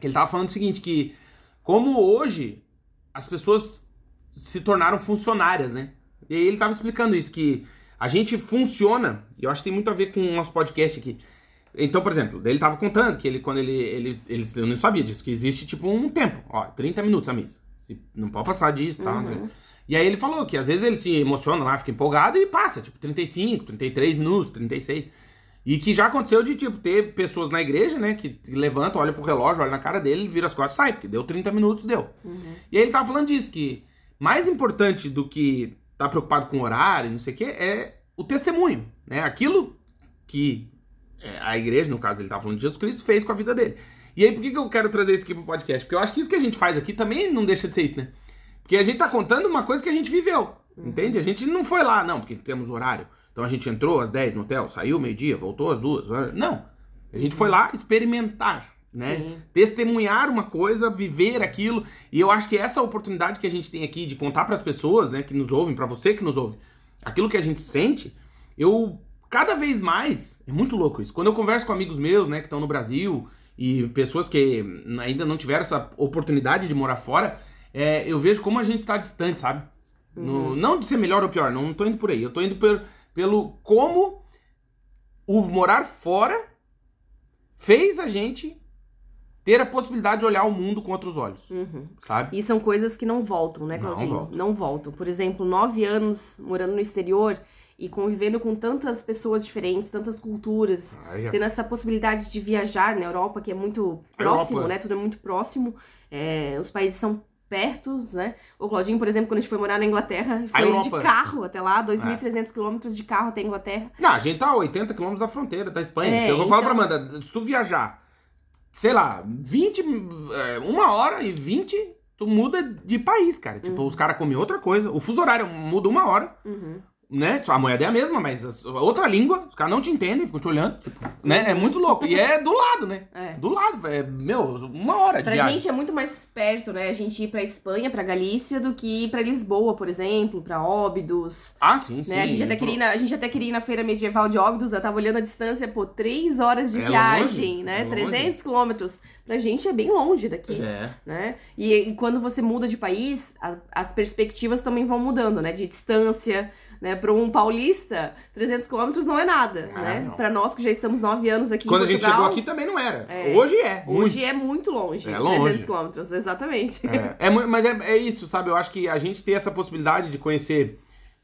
Que ele tava falando o seguinte, que como hoje as pessoas se tornaram funcionárias, né? E aí ele tava explicando isso, que a gente funciona, e eu acho que tem muito a ver com o nosso podcast aqui. Então, por exemplo, ele tava contando que ele, quando ele, ele, ele. Eu não sabia disso, que existe tipo um tempo, ó, 30 minutos a missa. Se- Não pode passar disso e tal. Uhum. né? E aí ele falou que às vezes ele se emociona lá, fica empolgado e passa, tipo, 35, 33 minutos, 36. E que já aconteceu de, tipo, ter pessoas na igreja, né, que levantam, olham pro relógio, olham na cara dele, vira as costas e sai, porque deu 30 minutos, deu. E aí ele tava falando disso, que mais importante do que tá preocupado com horário, não sei o quê, é o testemunho, né? Aquilo que é, a igreja, no caso ele tava falando de Jesus Cristo, fez com a vida dele. E aí por que, que eu quero trazer isso aqui pro podcast? Porque eu acho que isso que a gente faz aqui também não deixa de ser isso, né? Porque a gente tá contando uma coisa que a gente viveu, entende? A gente não foi lá, não, porque temos horário. Então a gente entrou às 10 no hotel, saiu meio-dia, voltou às duas. Não. A gente foi lá experimentar, né? Sim. Testemunhar uma coisa, viver aquilo. E eu acho que essa oportunidade que a gente tem aqui de contar pras pessoas, né, que nos ouvem, pra você que nos ouve, aquilo que a gente sente, eu cada vez mais, é muito louco isso. Quando eu converso com amigos meus, né, que estão no Brasil e pessoas que ainda não tiveram essa oportunidade de morar fora, é, eu vejo como a gente tá distante, sabe? No- não de ser melhor ou pior, não, não tô indo por aí. Eu tô indo pelo como o morar fora fez a gente ter a possibilidade de olhar o mundo com outros olhos, Uhum. sabe? E são coisas que não voltam, né, Não Claudinho? voltam. Não voltam. Por exemplo, nove anos morando no exterior e convivendo com tantas pessoas diferentes, tantas culturas, Aí já- tendo essa possibilidade de viajar na Europa, que é muito próximo, Europa- né? Tudo é muito próximo. É, os países são perto, né? O Claudinho, por exemplo, quando a gente foi morar na Inglaterra, foi de É. carro até lá, 2.300 quilômetros de carro até a Inglaterra. Não, a gente tá a 80 quilômetros da fronteira da Espanha. É, eu vou falar então- pra Amanda, se tu viajar, sei lá, 20, é, uma hora e 20, tu muda de país, cara. Tipo, os caras comem outra coisa. O fuso horário muda uma hora, Uhum. Né? A moeda é a mesma, mas as- outra língua, os caras não te entendem, ficam te olhando, tipo, né? É muito louco. E é do lado, né? É. Do lado, é, meu, uma hora de Pra viagem. gente é muito mais perto, né? A gente ir pra Espanha, pra Galícia, do que ir pra Lisboa, por exemplo, pra Óbidos. Ah, sim, sim. né? A, gente até queria ir na, a gente até queria ir na feira medieval de Óbidos, eu tava olhando a distância, pô, três horas de É viagem, longe, né? é longe. 300 quilômetros. Pra gente é bem longe daqui, É. né? E, e quando você muda de país, a- as perspectivas também vão mudando, né? De distância, né? Pra um paulista, 300 quilômetros não é nada, Ah, né? Pra nós que já estamos nove anos aqui Quando em a gente Portugal, chegou aqui também não era. É. Hoje é. Hoje é muito longe, É longe. 300 quilômetros, exatamente. É, é mas é, é isso, sabe? Eu acho que a gente ter essa possibilidade de conhecer.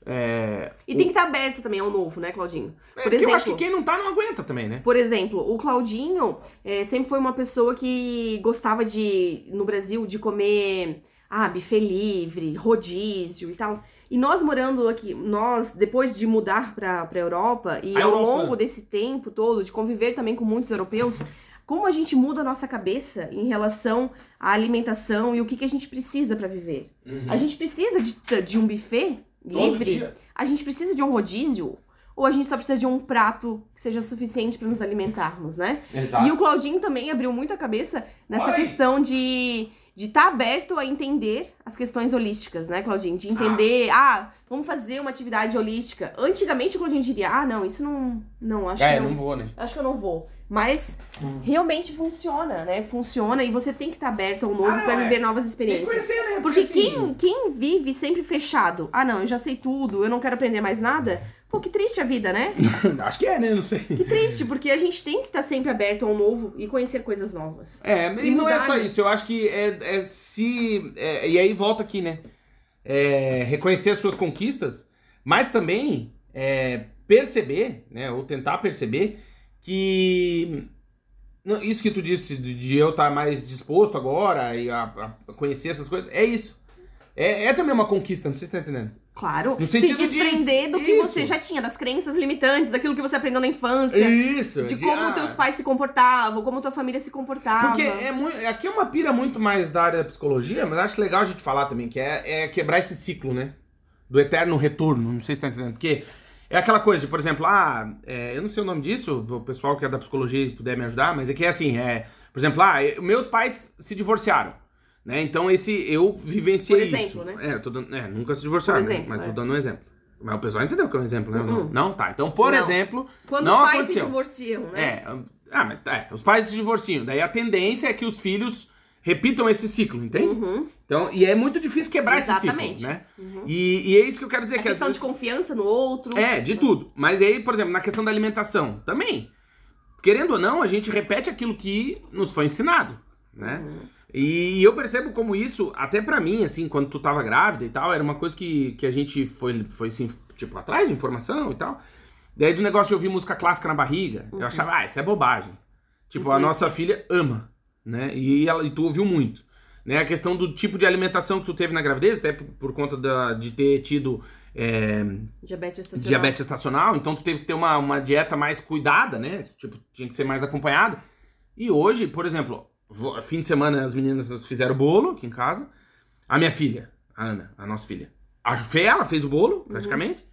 É, E tem que estar aberto também ao novo, né, Claudinho? é, Por porque exemplo, eu acho que quem não tá não aguenta também, né? por exemplo, o Claudinho é, sempre foi uma pessoa que gostava de, no Brasil, de comer ah, buffet livre, rodízio e tal. E nós morando aqui, nós, depois de mudar pra, pra Europa, e A ao Europa. longo desse tempo todo, de conviver também com muitos europeus, como a gente muda a nossa cabeça em relação à alimentação e o que, que a gente precisa pra viver. A gente precisa de, de um buffet Todo livre? dia. A gente precisa de um rodízio? Ou a gente só precisa de um prato que seja suficiente para nos alimentarmos, né? Exato. E o Claudinho também abriu muito a cabeça nessa Oi. questão de de estar aberto a entender as questões holísticas, né, Claudinho? De entender, ah, vamos fazer uma atividade holística. Antigamente o Claudinho diria, ah, não, isso não, não, acho É, que não, não vou, né? acho que eu não vou. Mas Hum. realmente funciona, né? Funciona e você tem que estar aberto ao novo Ah, para é. viver novas experiências. conhecer, né? Porque assim, quem, quem vive sempre fechado, ah não, eu já sei tudo, eu não quero aprender mais nada, pô, que triste a vida, né? (laughs) Acho que é, né? Não sei. Que triste, porque a gente tem que estar sempre aberto ao novo e conhecer coisas novas. É, e não é só né? isso. Eu acho que é, é se. é, e aí volta aqui, né? É, reconhecer as suas conquistas, mas também é, perceber, né? Ou tentar perceber que. Isso que tu disse de, eu estar mais disposto agora e a, a conhecer essas coisas, é isso. É, é também uma conquista, não sei se você tá entendendo. Claro, No se desprender de- do que isso. você já tinha, das crenças limitantes, daquilo que você aprendeu na infância, Isso. de como ah, teus pais se comportavam, como tua família se comportava. Porque é muito, aqui é uma pira muito mais da área da psicologia, mas acho legal a gente falar também, que é, é quebrar esse ciclo, né? Do eterno retorno, não sei se tá entendendo. Porque é aquela coisa, de, por exemplo, ah, é, eu não sei o nome disso, o pessoal que é da psicologia puder me ajudar, mas é que é assim, é, por exemplo, ah, eu- meus pais se divorciaram. Né? Então esse eu vivenciei Por exemplo, isso. né? É, dando, é, nunca se divorciaram, né? mas é. tô dando um exemplo. Mas o pessoal entendeu que é um exemplo, né? Uhum. Não, tá. Então, por Não. exemplo, Quando não os pais aconteceu. se divorciam, né? É, ah, mas é, os pais se divorciam. Daí a tendência é que os filhos repitam esse ciclo, entende? Uhum. Então, e é muito difícil quebrar Exatamente. esse ciclo, né? Uhum. E, e é isso que eu quero dizer A que questão vezes... de confiança no outro. É, de tudo. Mas aí, por exemplo, na questão da alimentação, também. Querendo ou não, a gente repete aquilo que nos foi ensinado, né? Uhum. E eu percebo como isso, até pra mim, assim, quando tu tava grávida e tal, era uma coisa que, que a gente foi, foi assim, tipo, atrás de informação e tal. Daí do negócio de ouvir música clássica na barriga, eu achava, ah, isso é bobagem. Tipo, a nossa filha ama, né? E, ela, e tu ouviu muito. Né? A questão do tipo de alimentação que tu teve na gravidez, até por, por conta da, de ter tido é, Diabetes estacional. diabetes estacional, então tu teve que ter uma, uma dieta mais cuidada, né? Tipo, tinha que ser mais acompanhado. E hoje, por exemplo, fim de semana as meninas fizeram bolo aqui em casa. A minha filha, a Ana, a nossa filha, a ela fez o bolo, praticamente.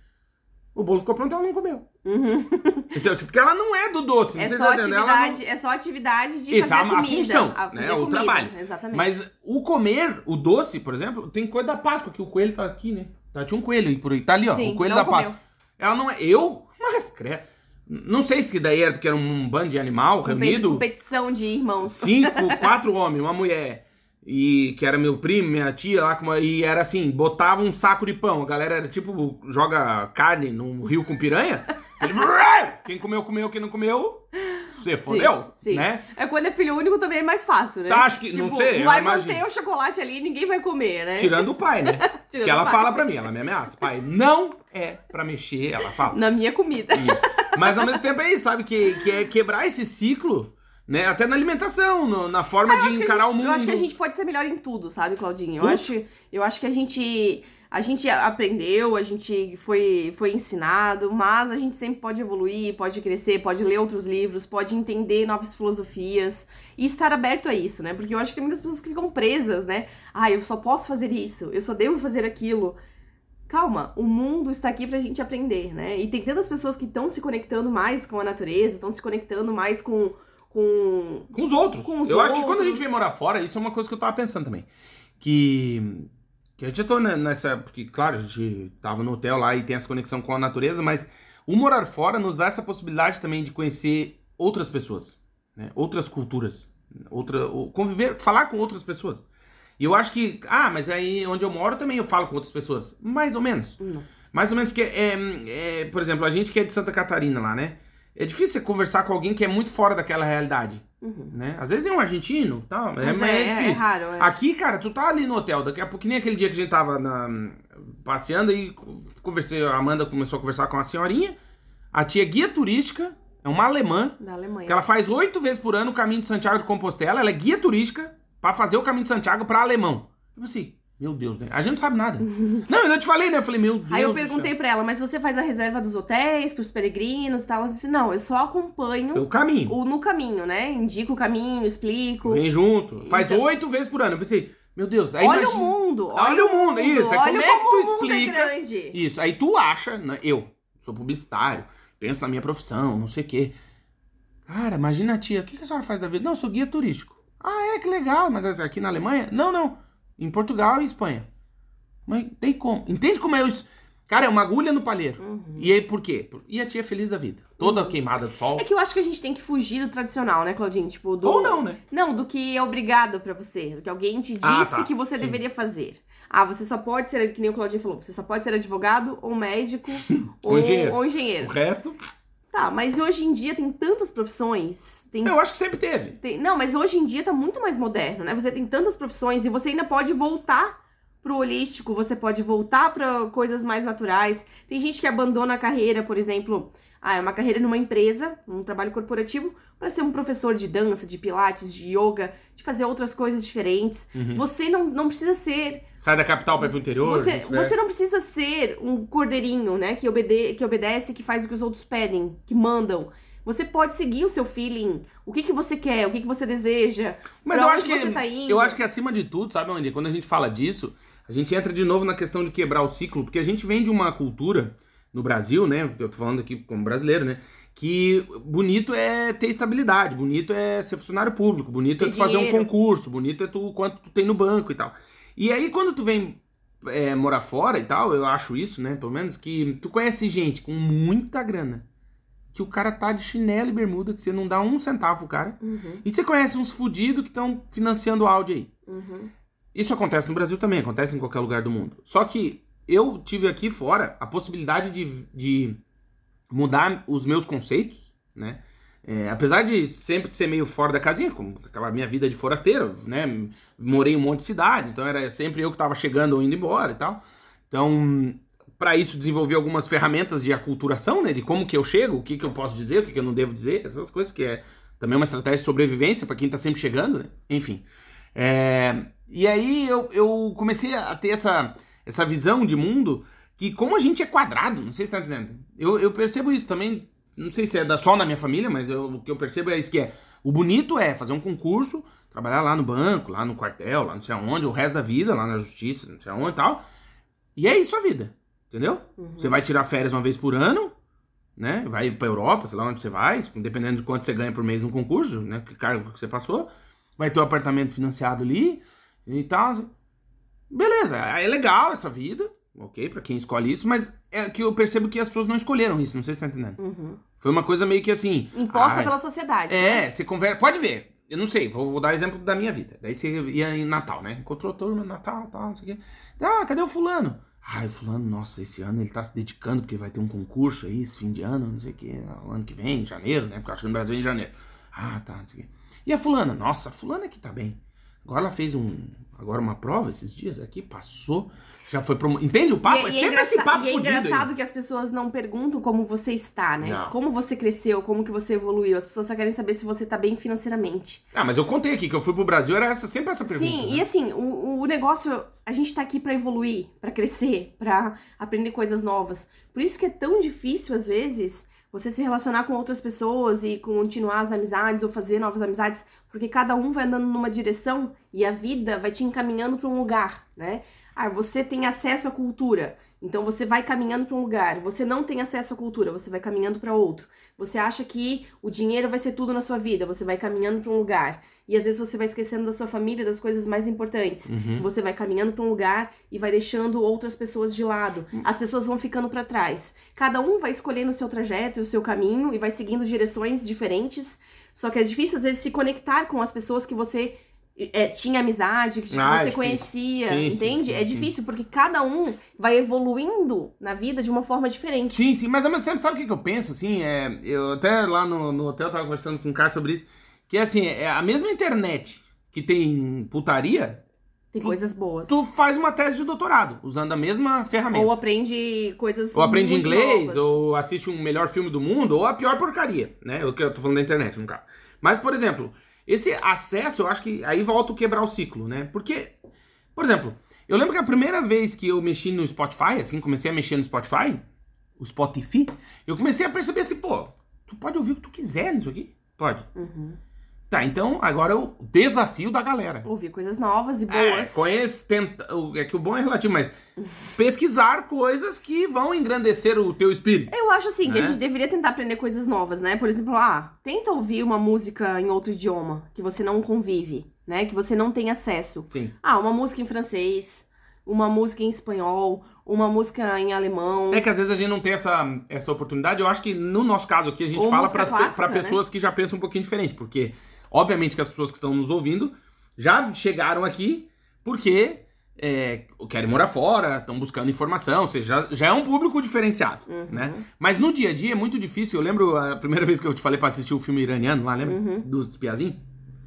O bolo ficou pronto, ela não comeu. Uhum. (laughs) Então, tipo, porque ela não é do doce, não É sei só, ela não- atividade, é só atividade de Isso, fazer a- a comida. função, a né? O trabalho. Exatamente. Mas o comer, o doce, por exemplo, tem coisa da Páscoa, que o coelho tá aqui, né? Tá, tinha um coelho aí por aí. Tá ali, ó. Sim, o coelho da comeu. Páscoa. Ela não é. Eu? Mas, credo. Não sei se daí era porque era um bando de animal reunido. Competição de irmãos. Cinco, (laughs) quatro homens, uma mulher. E que era meu primo, minha tia lá, e era assim, botava um saco de pão. A galera era tipo, joga carne num rio com piranha. (laughs) Ele, quem comeu, comeu, quem não comeu, você fodeu, sim. né? É quando é filho único também é mais fácil, né? Tá, acho que- não sei, Vai imagino. manter o chocolate ali e ninguém vai comer, né? Tirando o pai, né? (laughs) Tirando que ela pai. fala pra mim, ela me ameaça. Pai, não é pra mexer, ela fala. Na minha comida. Isso. Mas ao mesmo tempo é isso, sabe? Que, que é quebrar esse ciclo, né? Até na alimentação, no- na forma Ah, de encarar gente- o mundo. Eu acho que a gente pode ser melhor em tudo, sabe, Claudinho? Eu acho, eu acho que a gente, a gente aprendeu, a gente foi, foi ensinado, mas a gente sempre pode evoluir, pode crescer, pode ler outros livros, pode entender novas filosofias e estar aberto a isso, né? Porque eu acho que tem muitas pessoas que ficam presas, né? Ah, eu só posso fazer isso, eu só devo fazer aquilo. Calma, o mundo está aqui pra gente aprender, né? E tem tantas pessoas que estão se conectando mais com a natureza, estão se conectando mais com, com Com os outros. Com os eu acho que quando a gente outros. vem morar fora, isso é uma coisa que eu tava pensando também. Que. Que a gente já tô ne- nessa. Porque, claro, a gente tava no hotel lá e tem essa conexão com a natureza, mas o morar fora nos dá essa possibilidade também de conhecer outras pessoas, né? outras culturas, outra, conviver, falar com outras pessoas. E eu acho que, ah, mas aí onde eu moro também eu falo com outras pessoas. Mais ou menos. Não. Mais ou menos, porque, é, é, por exemplo, a gente que é de Santa Catarina lá, né? É difícil você conversar com alguém que é muito fora daquela realidade, Uhum. né? Às vezes é um argentino, tal, é, Mas mas é, é, é difícil. raro, é. Aqui, cara, tu tá ali no hotel, daqui a pouco, que nem aquele dia que a gente tava na- passeando e conversei, a Amanda começou a conversar com a senhorinha, a tia guia turística, é uma alemã, Da Alemanha. que ela faz oito vezes por ano o caminho de Santiago de Compostela, ela é guia turística pra fazer o caminho de Santiago pra alemão. Tipo assim, meu Deus, né? A gente não sabe nada. (laughs) não, eu te falei, né? Eu falei, meu Deus Aí eu perguntei pra ela, mas você faz a reserva dos hotéis pros peregrinos e tal? Ela disse, não, eu só acompanho o caminho. o no caminho, né? Indico o caminho, explico. Vem junto. Faz Então- oito vezes por ano. Eu pensei, meu Deus, aí olha imagina- o mundo, Olha o mundo, isso, é olha como é que como tu mundo explica- É grande. Isso, aí tu acha, né? Eu sou publicitário, penso na minha profissão, não sei o quê. Cara, imagina a tia, o que que a senhora faz da vida? Não, eu sou guia turístico. Ah, é, que legal, mas aqui na Alemanha? Não, não, em Portugal e Espanha. Mas tem como? Entende como é isso? Cara, é uma agulha no palheiro. Uhum. E aí, por quê? E a tia feliz da vida. Toda queimada do sol. É que eu acho que a gente tem que fugir do tradicional, né, Claudinho? Tipo, do... Ou não, né? Não, do que é obrigado pra você. Do que alguém te disse Ah, tá. que você Sim. deveria fazer. Ah, você só pode ser, que nem o Claudinho falou, você só pode ser advogado ou médico (laughs) Ou engenheiro. ou O engenheiro. resto, Tá, mas hoje em dia tem tantas profissões. Tem eu acho que sempre teve. Tem- não, mas hoje em dia tá muito mais moderno, né? Você tem tantas profissões e você ainda pode voltar pro holístico, você pode voltar pra coisas mais naturais. Tem gente que abandona a carreira, por exemplo, ah, é uma carreira numa empresa, um trabalho corporativo, pra ser um professor de dança, de pilates, de yoga, de fazer outras coisas diferentes. Uhum. Você não, não precisa ser Sai da capital pra ir pro interior. você, vice-versa. você não precisa ser um cordeirinho, né? Que, obede que obedece, que faz o que os outros pedem, que mandam. Você pode seguir o seu feeling, o que, que você quer, o que, que você deseja, Mas eu acho que você tá indo. eu acho que acima de tudo, sabe onde? Quando a gente fala disso, a gente entra de novo na questão de quebrar o ciclo, porque a gente vem de uma cultura no Brasil, né? Eu tô falando aqui como brasileiro, né? Que bonito é ter estabilidade, bonito é ser funcionário público, bonito é tu fazer um concurso, bonito é tu quanto tu tem no banco e tal. E aí quando tu vem é, morar fora e tal, eu acho isso, né? Pelo menos que tu conhece gente com muita grana, que o cara tá de chinelo e bermuda, que você não dá um centavo pro cara. Uhum, E você conhece uns fudidos que estão financiando o áudio aí. uhum. Isso acontece no Brasil também, acontece em qualquer lugar do mundo. Só que eu tive aqui fora a possibilidade de, de mudar os meus conceitos, né? É, apesar de sempre ser meio fora da casinha, com aquela minha vida de forasteiro, né? Morei em um monte de cidade, então era sempre eu que tava chegando ou indo embora e tal. Então, para isso desenvolvi algumas ferramentas de aculturação, né? De como que eu chego, o que que eu posso dizer, o que que eu não devo dizer, essas coisas que é também uma estratégia de sobrevivência para quem tá sempre chegando, né? Enfim. É, e aí eu, eu comecei a ter essa, essa visão de mundo que como a gente é quadrado, não sei se tá entendendo. Eu, eu percebo isso também não sei se é da, só na minha família, mas eu, o que eu percebo é isso que é. O bonito é fazer um concurso, trabalhar lá no banco, lá no quartel, lá não sei aonde, o resto da vida, lá na justiça, não sei aonde e tal. E é isso a vida, entendeu? Uhum. Você vai tirar férias uma vez por ano, né? Vai pra Europa, sei lá onde você vai, dependendo de quanto você ganha por mês no concurso, né? Que cargo que você passou. Vai ter um apartamento financiado ali e tal. Beleza, é legal essa vida, ok, para quem escolhe isso, mas é que eu percebo que as pessoas não escolheram isso, não sei se tá entendendo. Uhum. Foi uma coisa meio que assim. Imposta ai, pela sociedade. É, né? você conversa. Pode ver. Eu não sei, vou, vou, dar exemplo da minha vida. Daí você ia em Natal, né? Encontrou turma, Natal, tal, não sei o quê. Ah, cadê o fulano? Ah, o fulano, nossa, esse ano ele tá se dedicando porque vai ter um concurso aí, esse fim de ano, não sei o quê, ano que vem, em janeiro, né? Porque eu acho que no Brasil é em janeiro. Ah, tá, não sei o quê. E a fulana? Nossa, a fulana que tá bem. Agora ela fez um, agora uma prova esses dias aqui, passou já foi promo... Entende o papo? E, é, é sempre esse papo E é engraçado aí. que as pessoas não perguntam como você está, né? Não. Como você cresceu, como que você evoluiu. As pessoas só querem saber se você tá bem financeiramente. Ah, mas eu contei aqui que eu fui pro Brasil, era essa, sempre essa pergunta. Sim, né? e assim, o, o negócio... A gente tá aqui para evoluir, para crescer, para aprender coisas novas. Por isso que é tão difícil, às vezes, você se relacionar com outras pessoas e continuar as amizades ou fazer novas amizades, porque cada um vai andando numa direção e a vida vai te encaminhando para um lugar, né? Ah, você tem acesso à cultura, então você vai caminhando para um lugar. Você não tem acesso à cultura, você vai caminhando para outro. Você acha que o dinheiro vai ser tudo na sua vida, você vai caminhando para um lugar. E às vezes você vai esquecendo da sua família, das coisas mais importantes. Uhum. Você vai caminhando para um lugar e vai deixando outras pessoas de lado. Hum. As pessoas vão ficando para trás. Cada um vai escolhendo o seu trajeto e o seu caminho e vai seguindo direções diferentes. Só que é difícil às vezes se conectar com as pessoas que você é, tinha amizade, que ah, você é conhecia, sim, entende? Sim, sim, é difícil porque cada um vai evoluindo na vida de uma forma diferente. Sim, sim, mas ao mesmo tempo, sabe o que, que eu penso? Assim, é, eu até lá no, no hotel tava conversando com um cara sobre isso, que é assim, é a mesma internet que tem putaria. Tem tu, coisas boas. Tu faz uma tese de doutorado usando a mesma ferramenta. Ou aprende coisas. Ou aprende inglês, novas. ou assiste um melhor filme do mundo, ou a pior porcaria, né? O que eu tô falando da internet, no caso. Mas, por exemplo, esse acesso, eu acho que aí volta a quebrar o ciclo, né? Porque, por exemplo, eu lembro que a primeira vez que eu mexi no Spotify, assim, comecei a mexer no Spotify, o Spotify, eu comecei a perceber assim, pô, tu pode ouvir o que tu quiser nisso aqui? Pode. Uhum. Tá, então agora é o desafio da galera. Ouvir coisas novas e boas. É, conhece, tenta, é que o bom é relativo, mas (laughs) pesquisar coisas que vão engrandecer o teu espírito. Eu acho assim, né? que a né? gente deveria tentar aprender coisas novas, né? Por exemplo, ah, tenta ouvir uma música em outro idioma que você não convive, né? Que você não tem acesso. Sim. Ah, uma música em francês, uma música em espanhol, uma música em alemão. É que às vezes a gente não tem essa, essa oportunidade. Eu acho que no nosso caso aqui a gente Ou fala para né? pessoas né? que já pensam um pouquinho diferente, porque Obviamente que as pessoas que estão nos ouvindo já chegaram aqui porque é, querem morar fora, estão buscando informação, ou seja, já, já é um público diferenciado, uhum. né? Mas no dia a dia é muito difícil. Eu lembro a primeira vez que eu te falei para assistir o filme iraniano lá, lembra? Uhum. Dos piazinhos?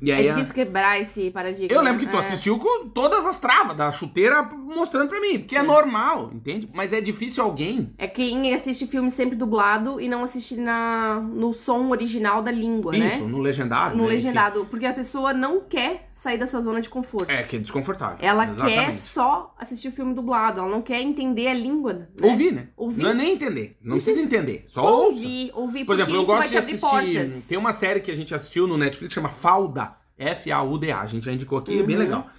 E aí, é difícil a... quebrar esse paradigma. Eu lembro que tu é. assistiu com todas as travas da chuteira mostrando pra mim, porque é Sim. é normal, entende? Mas é difícil alguém. É quem assiste filme sempre dublado e não assiste na, no som original da língua, Isso, né? Isso, no legendado. No né? legendado, porque a pessoa não quer sair da sua zona de conforto. É, que é desconfortável. Ela Exatamente. quer só assistir o filme dublado, ela não quer entender a língua. Né? Ouvir, né? Ouvir. Não é nem entender, não, precisa entender, só, só ouvir, ouvir, Por exemplo, eu gosto de assistir. Tem uma série que a gente assistiu no Netflix que chama Falda. F-A-U-D-A. A gente já indicou aqui, uhum. é bem uhum. legal.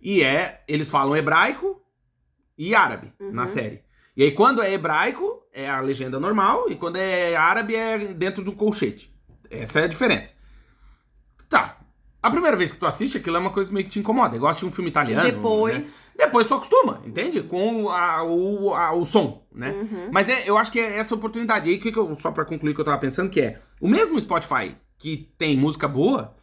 E é, eles falam hebraico e árabe uhum. na série. E aí, quando é hebraico, é a legenda normal, e quando é árabe, é dentro do colchete. Essa é a diferença. Tá. A primeira vez que tu assiste, aquilo é uma coisa meio que te incomoda. É igual assistir um filme italiano. Depois. Né? Depois tu acostuma, entende? Com a, o, a, o som, né? Uhum. Mas é, eu acho que é essa oportunidade. E aí, que eu, só pra concluir o que eu tava pensando, que é o mesmo Spotify que tem música boa,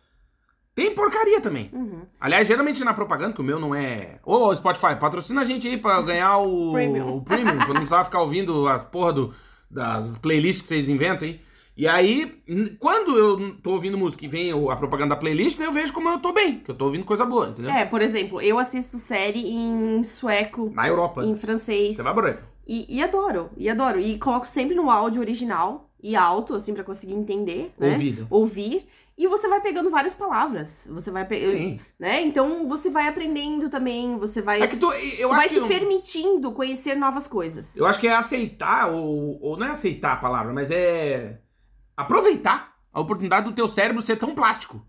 tem porcaria também. Uhum. Aliás, geralmente na propaganda, que o meu não é. Ô, Spotify, patrocina a gente aí pra ganhar o premium, o premium pra não precisar ficar ouvindo as porra do, das playlists que vocês inventam aí. E aí, quando eu tô ouvindo música e vem a propaganda da playlist, eu vejo como eu tô bem, que eu tô ouvindo coisa boa, entendeu? É, por exemplo, eu assisto série em sueco, Na Europa. em francês. Você vai por aí. E, e adoro, e adoro. E coloco sempre no áudio original e alto, assim, pra conseguir entender, né? Ouvido. Ouvir. E você vai pegando várias palavras. Você vai. Sim. né? Então você vai aprendendo também, você vai, É que tu, eu vai acho que se permitindo conhecer novas coisas. Eu acho que é aceitar, ou, ou não é aceitar a palavra, mas é aproveitar a oportunidade do teu cérebro ser tão plástico.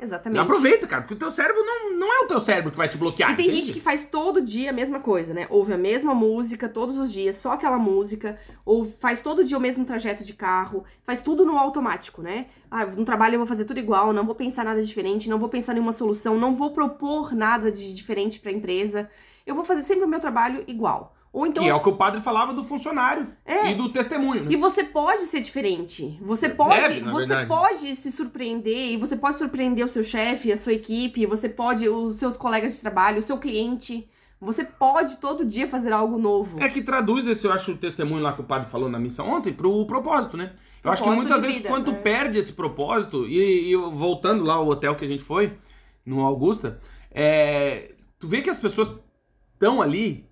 Exatamente. Aproveita, cara, porque o teu cérebro não, não é o teu cérebro que vai te bloquear. E tem entende? gente que faz todo dia a mesma coisa, né? Ouve a mesma música todos os dias, só aquela música, ou faz todo dia o mesmo trajeto de carro, faz tudo no automático, né? Ah, no trabalho eu vou fazer tudo igual, não vou pensar nada diferente, não vou pensar em uma solução, não vou propor nada de diferente pra empresa. Eu vou fazer sempre o meu trabalho igual. Ou então Que é o que o padre falava do funcionário É. e do testemunho, né? E você pode ser diferente. Você pode, Deve, você verdade. pode se surpreender e você pode surpreender o seu chefe, a sua equipe, você pode os seus colegas de trabalho, o seu cliente. Você pode todo dia fazer algo novo. É que traduz esse, eu acho, o testemunho lá que o padre falou na missão ontem pro propósito, né? Eu acho que muitas vezes vida, quando tu né? perde esse propósito, e, e voltando lá ao hotel que a gente foi, no Augusta, é, tu vê que as pessoas estão ali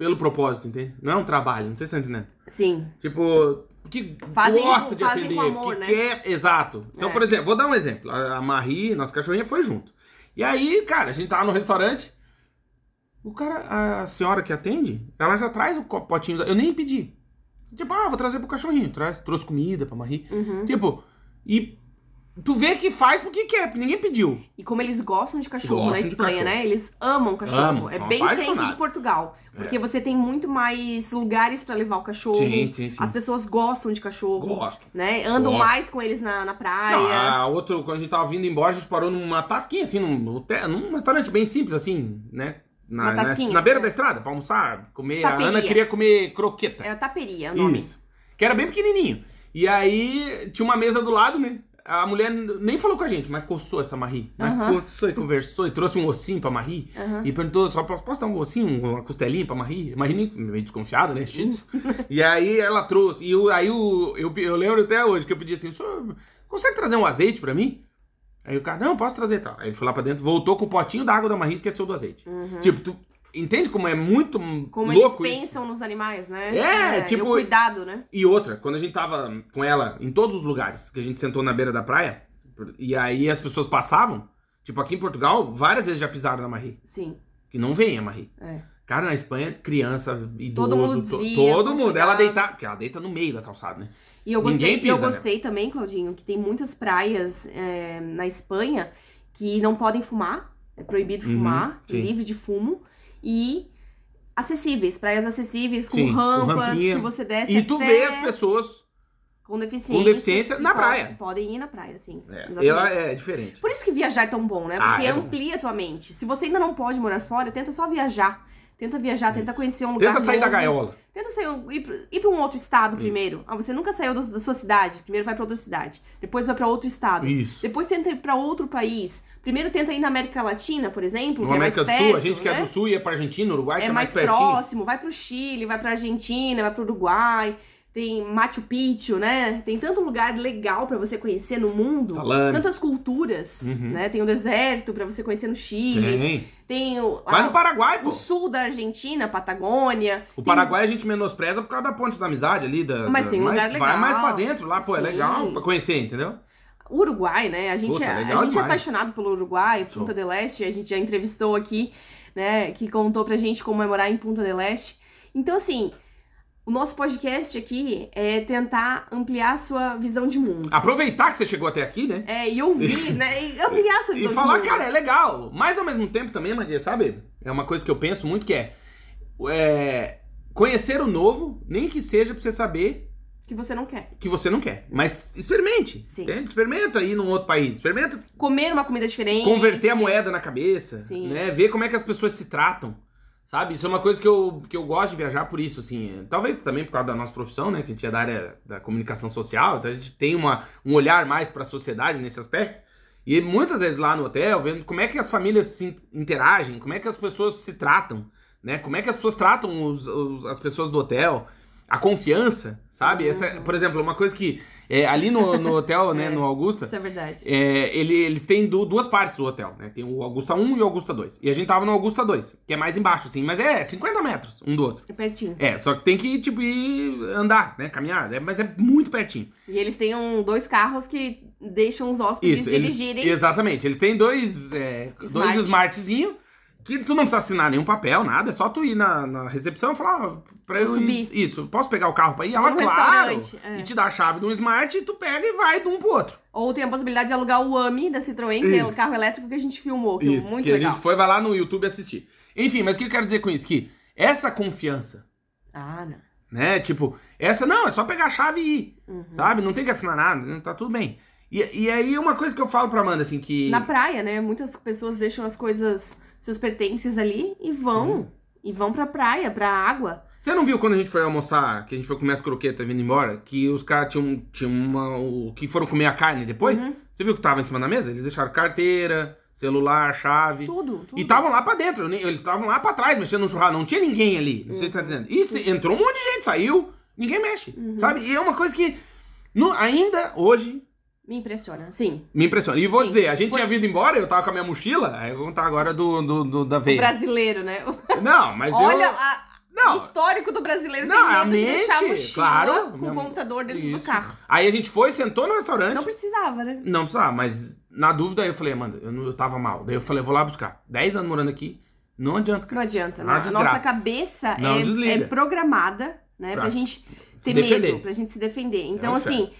pelo propósito, entende? Não é um trabalho, não sei se você tá entendendo. Sim. Tipo, que Fazem gosta de fazem atender, com amor, que né? quer, exato. Então, É. por exemplo, vou dar um exemplo. A Marie, nossa cachorrinha, foi junto. E aí, cara, a gente tava no restaurante, o cara, a senhora que atende, ela já traz o potinho, da- eu nem pedi. Tipo, ah, vou trazer pro cachorrinho, traz, trouxe comida pra Marie. Uhum. Tipo, e tu vê que faz porque quer, porque ninguém pediu. E como eles gostam de cachorro Gostam na de Espanha, cachorro. né? Eles amam cachorro. Amam, é são bem diferente apaixonados. de Portugal. Porque É. você tem muito mais lugares pra levar o cachorro. Sim, sim, sim. As pessoas gostam de cachorro. Gosto. Né? Andam Gosto. mais com eles na, na praia. Não, a outro, quando a gente tava vindo embora, a gente parou numa tasquinha, assim, num, hotel, num restaurante bem simples, assim, né? Na, Uma na- tasquinha. na beira da estrada, pra almoçar, comer. A Taperia. Ana queria comer croqueta. É a taperia, o nome. Isso. Que era bem pequenininho. E aí, tinha uma mesa do lado, né? A mulher nem falou com a gente, mas coçou essa Marie. Mas Aham. coçou e conversou e trouxe um ossinho pra Marie. E perguntou, só posso, dar um ossinho, uma costelinha pra Marie? Marie nem- meio desconfiada, né? Tzu. (laughs) e aí ela trouxe. E o- aí o, eu, eu lembro até hoje que eu pedi assim, o senhor consegue trazer um azeite pra mim? Aí o cara, não, posso trazer e tal. Aí ele foi lá pra dentro, voltou com o potinho da água da Marie e esqueceu do azeite. Tipo, tu entende como é muito Uhum. Como louco eles isso? pensam nos animais, né? É, tipo- E cuidado, né? E outra, quando a gente tava com ela em todos os lugares, que a gente sentou na beira da praia, e aí as pessoas passavam, tipo aqui em Portugal, várias vezes já pisaram na Marie. Sim. Que não vem a Marie. É. Cara, na Espanha, criança, idoso, Todo mundo to- desvia, todo mundo. Ela deita, porque ela deita no meio da calçada, né? E eu Ninguém gostei, eu pisa, né? gostei também, Claudinho, que tem muitas praias é, na Espanha que não podem fumar, é proibido Uhum, fumar, sim. livre de fumo, e acessíveis, praias acessíveis, com Sim, com rampas, rampinha. que você desce E tu vê as pessoas. com deficiência. com deficiência na praia. Podem ir na praia, sim. É, ela é diferente. Por isso que viajar é tão bom, né? Ah, Porque é bom. amplia a tua mente. Se você ainda não pode morar fora, tenta só viajar. Tenta viajar, tenta Isso. conhecer um lugar Tenta sair da novo. gaiola. Tenta sair, ir, pra- ir pra um outro estado Isso. primeiro. Ah, você nunca saiu da, da sua cidade. Primeiro vai pra outra cidade. Depois vai pra outro estado. Isso. Depois tenta ir pra outro país. Primeiro tenta ir na América Latina, por exemplo, No que América é do mais Sul, perto, a gente que é né? do Sul ia pra Argentina, Uruguai, que é é mais, mais próximo. Vai pro Chile, vai pra Argentina, vai pro Uruguai. Tem Machu Picchu, né? Tem tanto lugar legal pra você conhecer no mundo. Salame. Tantas culturas, Uhum. né? Tem o deserto pra você conhecer no Chile. Tem. Tem o, Vai no Paraguai, o pô. sul da Argentina, Patagônia. O Tem- Paraguai a gente menospreza por causa da ponte da amizade ali. Da, Mas da- tem um lugar Vai legal. mais pra dentro lá, pô, é Sim. legal pra conhecer, entendeu? O Uruguai, né? A gente, Puta, é- a gente é apaixonado pelo Uruguai. Punta del Este, a gente já entrevistou aqui, né? Que contou pra gente como é morar em Punta del Este. Então, assim, o nosso podcast aqui é tentar ampliar a sua visão de mundo. Aproveitar que você chegou até aqui, né? É, e ouvir, (laughs) né? E ampliar a sua E visão falar, de mundo. cara, é legal. Mas ao mesmo tempo também, Madia, sabe? É uma coisa que eu penso muito que é, é, conhecer o novo, nem que seja pra você saber Que você não quer. que você não quer. Mas experimente. Sim. entende? Experimenta ir num outro país. Experimenta Comer uma comida diferente. converter a moeda na cabeça. Sim. Né? Ver como é que as pessoas se tratam. Sabe? Isso é uma coisa que eu, que eu gosto de viajar por isso, assim. Talvez também por causa da nossa profissão, né? Que a gente é da área da comunicação social. Então a gente tem uma, um olhar mais pra sociedade nesse aspecto. E muitas vezes lá no hotel, vendo como é que as famílias se interagem, como é que as pessoas se tratam, né? Como é que as pessoas tratam os- os- as pessoas do hotel. A confiança, sabe? Essa, por exemplo, uma coisa que é, ali no, no hotel, né, (laughs) É, no Augusta, Isso é verdade. é, ele- eles têm du- duas partes o hotel, né? Tem o Augusta 1 e o Augusta 2. E a gente tava no Augusta 2, que é mais embaixo, assim, mas é 50 metros um do outro. É pertinho. É, só que tem que, tipo, ir andar, né? Caminhar, é, mas é muito pertinho. E eles têm um, dois carros que deixam os hóspedes Isso, eles, dirigirem. exatamente. Eles têm dois, é, dois Smart. Que tu não precisa assinar nenhum papel, nada. É só tu ir na, na recepção e falar, ó, ir- subir. Isso, posso pegar o carro pra ir? Ela, no claro! é. E te dá a chave do smart e tu pega e vai de um pro outro. Ou tem a possibilidade de alugar o AMI da Citroën, que é o carro elétrico que a gente filmou, que é Isso, muito que legal. a gente foi, vai lá no YouTube assistir. Enfim, mas o que eu quero dizer com isso? Que essa confiança, Ah, não. né? Tipo, essa não, é só pegar a chave e ir, Uhum. sabe? Não tem que assinar nada, né? tá tudo bem. E, e aí uma coisa que eu falo pra Amanda, assim, que... Na praia, né? Muitas pessoas deixam as coisas, seus pertences ali e vão. Uhum. E vão pra praia, pra água. Você não viu quando a gente foi almoçar, que a gente foi comer as croquetas vindo embora, que os caras tinham, tinham uma. O, que foram comer a carne depois? Uhum. Você viu que tava em cima da mesa? Eles deixaram carteira, celular, chave. Tudo, tudo. E estavam lá pra dentro, eles estavam lá pra trás mexendo no churrasco, não tinha ninguém ali, não sei se tá entendendo. E se- entrou um monte de gente, saiu, ninguém mexe, Uhum. sabe? E é uma coisa que no- ainda hoje Me impressiona, sim. me impressiona. E vou Sim. dizer, a gente tinha vindo embora, eu tava com a minha mochila, aí eu vou contar agora do, do, do- da O veia. brasileiro, né? (laughs) Não, mas Olha eu... a- Não, o histórico do brasileiro Não, tem a medo de deixar a mente, mochila claro, com o computador dentro do Isso. carro. Aí a gente foi, sentou no restaurante. Não precisava, né? Não precisava, mas na dúvida eu falei, Amanda, eu, não- eu tava mal. Daí eu falei, vou lá buscar. 10 anos morando aqui, não adianta, Não cara. adianta, Uma né? A nossa cabeça Não é, é programada, né? Pra, Pra gente ter defender. medo, pra gente se defender. Então, um assim,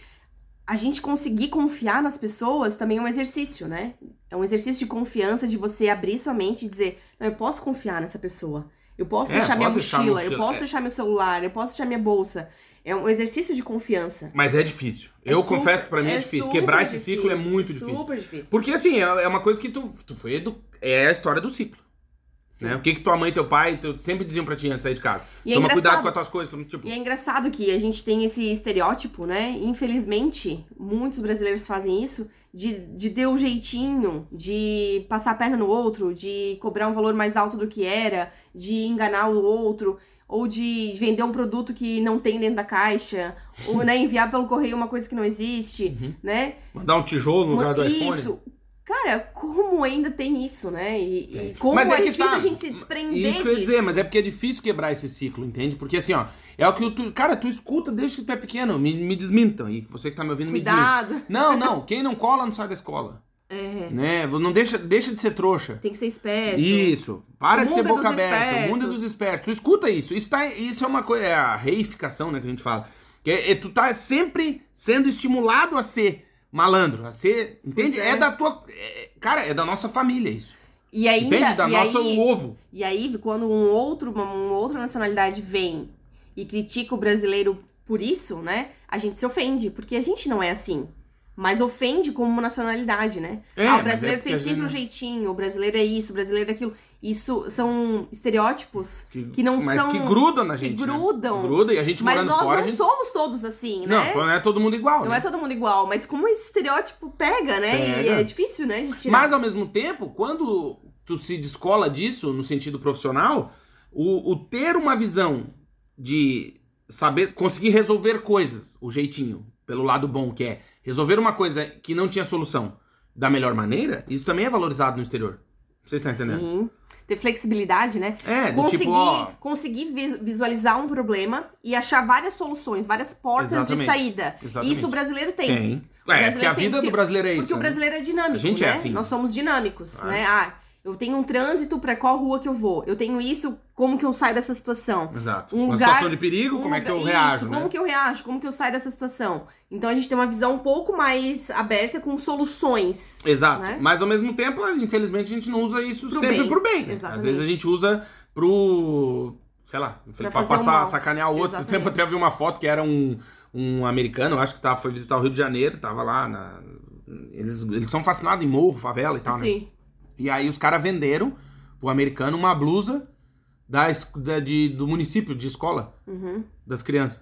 a gente conseguir confiar nas pessoas também é um exercício, né? É um exercício de confiança, de você abrir sua mente e dizer, não, eu posso confiar nessa pessoa. Eu posso É, deixar minha deixar mochila, eu posso é. deixar meu celular, eu posso deixar minha bolsa. É um exercício de confiança. Mas é difícil. É eu super- confesso que pra mim é, difícil. super Quebrar esse ciclo é muito difícil. Super difícil. Porque assim, é é uma coisa que tu, tu foi edu... É a história do ciclo. Né? O que que tua mãe e teu pai tu, sempre diziam pra ti antes de sair de casa? E é Toma cuidado engraçado. com as tuas coisas. Tipo, E é engraçado que a gente tem esse estereótipo, né? Infelizmente, muitos brasileiros fazem isso de, de ter o jeitinho, de passar a perna no outro, de cobrar um valor mais alto do que era, de enganar o outro, ou de vender um produto que não tem dentro da caixa, ou né, enviar pelo correio uma coisa que não existe, Uhum. né? mandar um tijolo no lugar do iPhone. Isso. Cara, como ainda tem isso, né? E, e como Mas é é, que difícil tá. a gente se desprender Isso que eu ia disso. dizer, mas é porque é difícil quebrar esse ciclo, entende? Porque assim, ó, é o que tu. Cara, tu escuta desde que tu é pequeno. Me, me desmintam. E você que tá me ouvindo, me desminta. Cuidado. Não, (laughs) não. Quem não cola não sai da escola. É, Né? Não deixa, deixa de ser trouxa. tem que ser esperto. Isso. Para O de ser é boca dos aberta. O mundo é espertos. dos espertos. Tu escuta isso. Isso, tá, isso é uma coisa. É a reificação, né? Que a gente fala. Que é, é tu tá sempre sendo estimulado a ser malandro, ser. Entende? É. é. da tua. é- cara, é da nossa família isso. E ainda, Entende? Da e nossa aí, ovo. E aí, quando um outro, uma, uma outra nacionalidade vem e critica o brasileiro por isso, né? A gente se ofende, porque a gente não é assim. Mas ofende como uma nacionalidade, né? É, ah, o mas brasileiro é tem sempre um gente- jeitinho, o brasileiro é isso, o brasileiro é aquilo. Isso são estereótipos que não mas são. que grudam na que gente. né? grudam. Gruda e a gente mas morando nós fora. não a gente... somos todos assim, Não, né? só não é todo mundo igual. Não né? é todo mundo igual, mas como esse estereótipo pega, né? E Pega. é difícil, né? Mas ao mesmo tempo, quando tu se descola disso no sentido profissional, o, o ter uma visão de saber conseguir resolver coisas, o jeitinho, pelo lado bom que é resolver uma coisa que não tinha solução da melhor maneira, isso também é valorizado no exterior. Vocês estão entendendo? Sim. Ter flexibilidade, né? É, do conseguir, tipo, ó, conseguir vis- visualizar um problema e achar várias soluções, várias portas Exatamente. de saída. Exatamente. Isso o brasileiro tem. tem. O É, porque a vida porque- do brasileiro é isso. Porque o né? brasileiro é dinâmico, A gente né? é assim. Nós somos dinâmicos, Claro. né? Ah, eu tenho um trânsito pra qual rua que eu vou. Eu tenho isso, como que eu saio dessa situação? Exato. um uma lugar- situação de perigo, Um como é que eu lugar- reajo, Isso, né? como que eu reajo? Como que eu saio dessa situação? Então a gente tem uma visão um pouco mais aberta com soluções. Exato. né? Mas ao mesmo tempo, infelizmente, a gente não usa isso Pro sempre bem. pro bem. Né? Às vezes a gente usa pro. sei lá, pra, fazer passar, mal. sacanear outro. Esse tempo eu até vi uma foto que era um, um americano, acho que tava, foi visitar o Rio de Janeiro, tava lá na. Eles, eles são fascinados em morro, favela e tal, né? Sim. E aí os caras venderam pro americano uma blusa da, da- de, do município, de escola, Uhum. das crianças.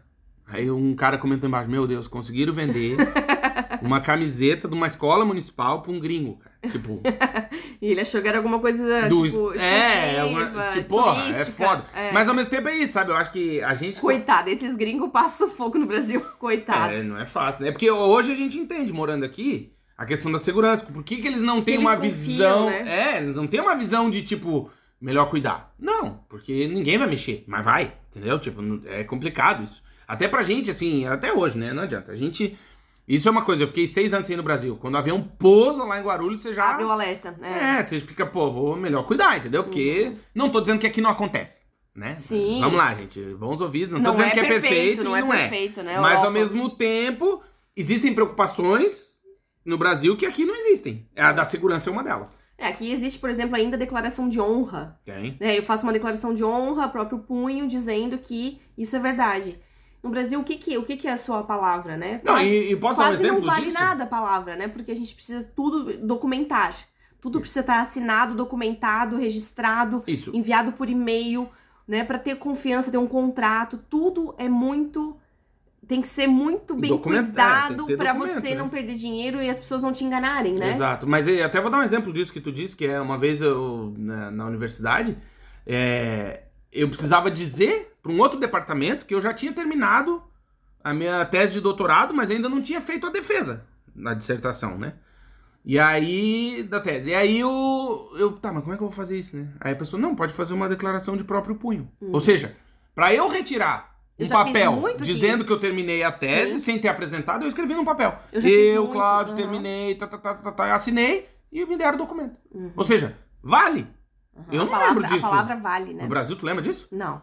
Aí um cara comentou embaixo, meu Deus, conseguiram vender (laughs) uma camiseta de uma escola municipal pra um gringo, cara. Tipo, (laughs) E ele achou que era alguma coisa, do, tipo, é, é uma- tipo, porra, é foda. É. Mas ao mesmo tempo é isso, sabe? Eu acho que a gente. Coitado, esses gringos passam sufoco no Brasil. (laughs) Coitados. É, não é fácil, né? Porque hoje a gente entende, morando aqui, a questão da segurança. Por que, que eles não têm Eles uma confiam, visão. né? É, eles não têm uma visão de tipo, melhor cuidar. Não, porque ninguém vai mexer, mas vai, entendeu? Tipo, é complicado isso. Até pra gente, assim, até hoje, né? Não adianta. A gente. Isso é uma coisa, eu fiquei seis anos aí no Brasil. Quando o avião pousa lá em Guarulhos, você já. Abre o alerta. É. É, você fica, pô, vou melhor cuidar, entendeu? Porque não tô dizendo que aqui não acontece, né? Sim. Vamos lá, gente. Bons ouvidos. Não, tô Não dizendo é que é perfeito, perfeito, não é não é. perfeito, né, Mas ao mesmo tempo, existem preocupações no Brasil que aqui não existem. A da segurança é uma delas. É, aqui existe, por exemplo, ainda a declaração de honra. Tem. né? Eu faço uma declaração de honra, próprio punho, dizendo que isso é verdade. No Brasil, o que que, o que, que é a sua palavra, né? Não, e, e posso dar um Quase exemplo não vale disso? nada a palavra, né? Porque a gente precisa tudo documentar. Tudo precisa estar assinado, documentado, registrado, Isso. enviado por e-mail, né? Pra ter confiança, ter um contrato. Tudo é muito. Tem que ser muito bem cuidado documento, você né? não perder dinheiro e as pessoas não te enganarem, né? Exato. Mas até vou dar um exemplo disso que tu disse, que é uma vez eu, na, na universidade, é, eu precisava dizer para um outro departamento que eu já tinha terminado a minha tese de doutorado, mas ainda não tinha feito a defesa na dissertação, né? E aí, da tese. E aí eu, eu, tá, mas como é que eu vou fazer isso, né? Aí a pessoa, não, pode fazer uma declaração de próprio punho. Ou seja, para eu retirar Eu um papel dizendo que eu terminei a tese Sim. sem ter apresentado, eu escrevi num papel. Eu muito, Cláudio, aham. terminei, tá, tá, tá, tá, tá, assinei e me deram o documento. Ou seja, vale. Aham. Eu não palavra- lembro disso. A palavra vale, né? No Brasil, tu lembra disso? Não.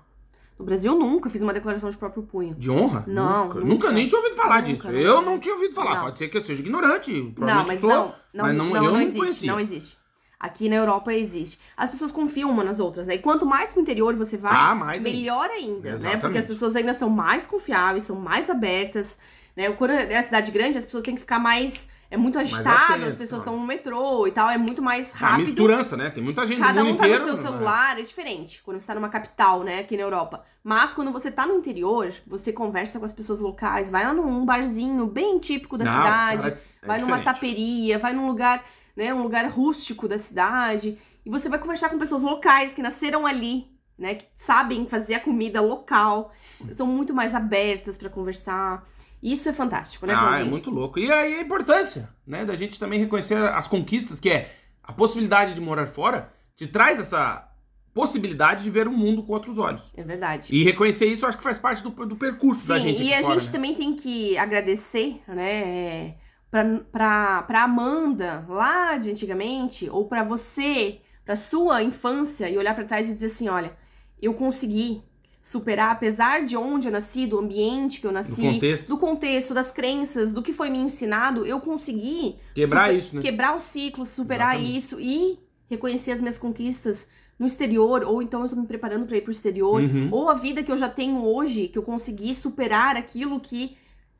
No Brasil, eu nunca fiz uma declaração de próprio punho. De honra? Não, Nunca, nunca. nunca nem tinha ouvido falar Nunca, disso. Eu não tinha ouvido falar. Não. Pode ser que eu seja ignorante, Não, provavelmente mas sou. não, não, mas não, não, não, eu não existe, conhecia. não existe. Aqui na Europa existe. As pessoas confiam uma nas outras, né? E quanto mais pro interior você vai, Ah, mais ainda. melhor ainda, né? Porque as pessoas ainda são mais confiáveis, são mais abertas, né? Quando é a cidade grande, as pessoas têm que ficar mais... É muito agitado, atento, as pessoas claro. estão no metrô e tal, é muito mais A rápido. misturança, né? Tem muita gente Cada no um mundo tá inteiro. no seu né? celular, é diferente. Quando você tá numa capital, né, aqui na Europa. Mas quando você tá no interior, você conversa com as pessoas locais, vai lá num barzinho bem típico da Não, cidade, cara, é vai numa diferente. taperia, vai num lugar, né, um lugar rústico da cidade, e você vai conversar com pessoas locais que nasceram ali, né, que sabem fazer a comida local, são muito mais abertas pra conversar. Isso é fantástico, né, Ah, é Claudinho? muito louco. E aí a importância, né, da gente também reconhecer as conquistas, que é a possibilidade de morar fora, te traz essa possibilidade de ver o mundo com outros olhos. É verdade. E reconhecer isso, acho que faz parte do, do percurso da Sim, gente e aqui a fora, gente né? também tem que agradecer, né, é, pra Amanda, lá de antigamente, ou pra você, pra sua infância, e olhar pra trás e dizer assim, olha, eu consegui superar, apesar de onde eu nasci, do ambiente que eu nasci, Do contexto. do contexto, das crenças, do que foi me ensinado, eu consegui Quebrar super- isso, né? quebrar o ciclo, superar Exatamente. isso e reconhecer as minhas conquistas no exterior, ou então eu tô me preparando pra ir pro exterior, Uhum. ou a vida que eu já tenho hoje, que eu consegui superar aquilo que,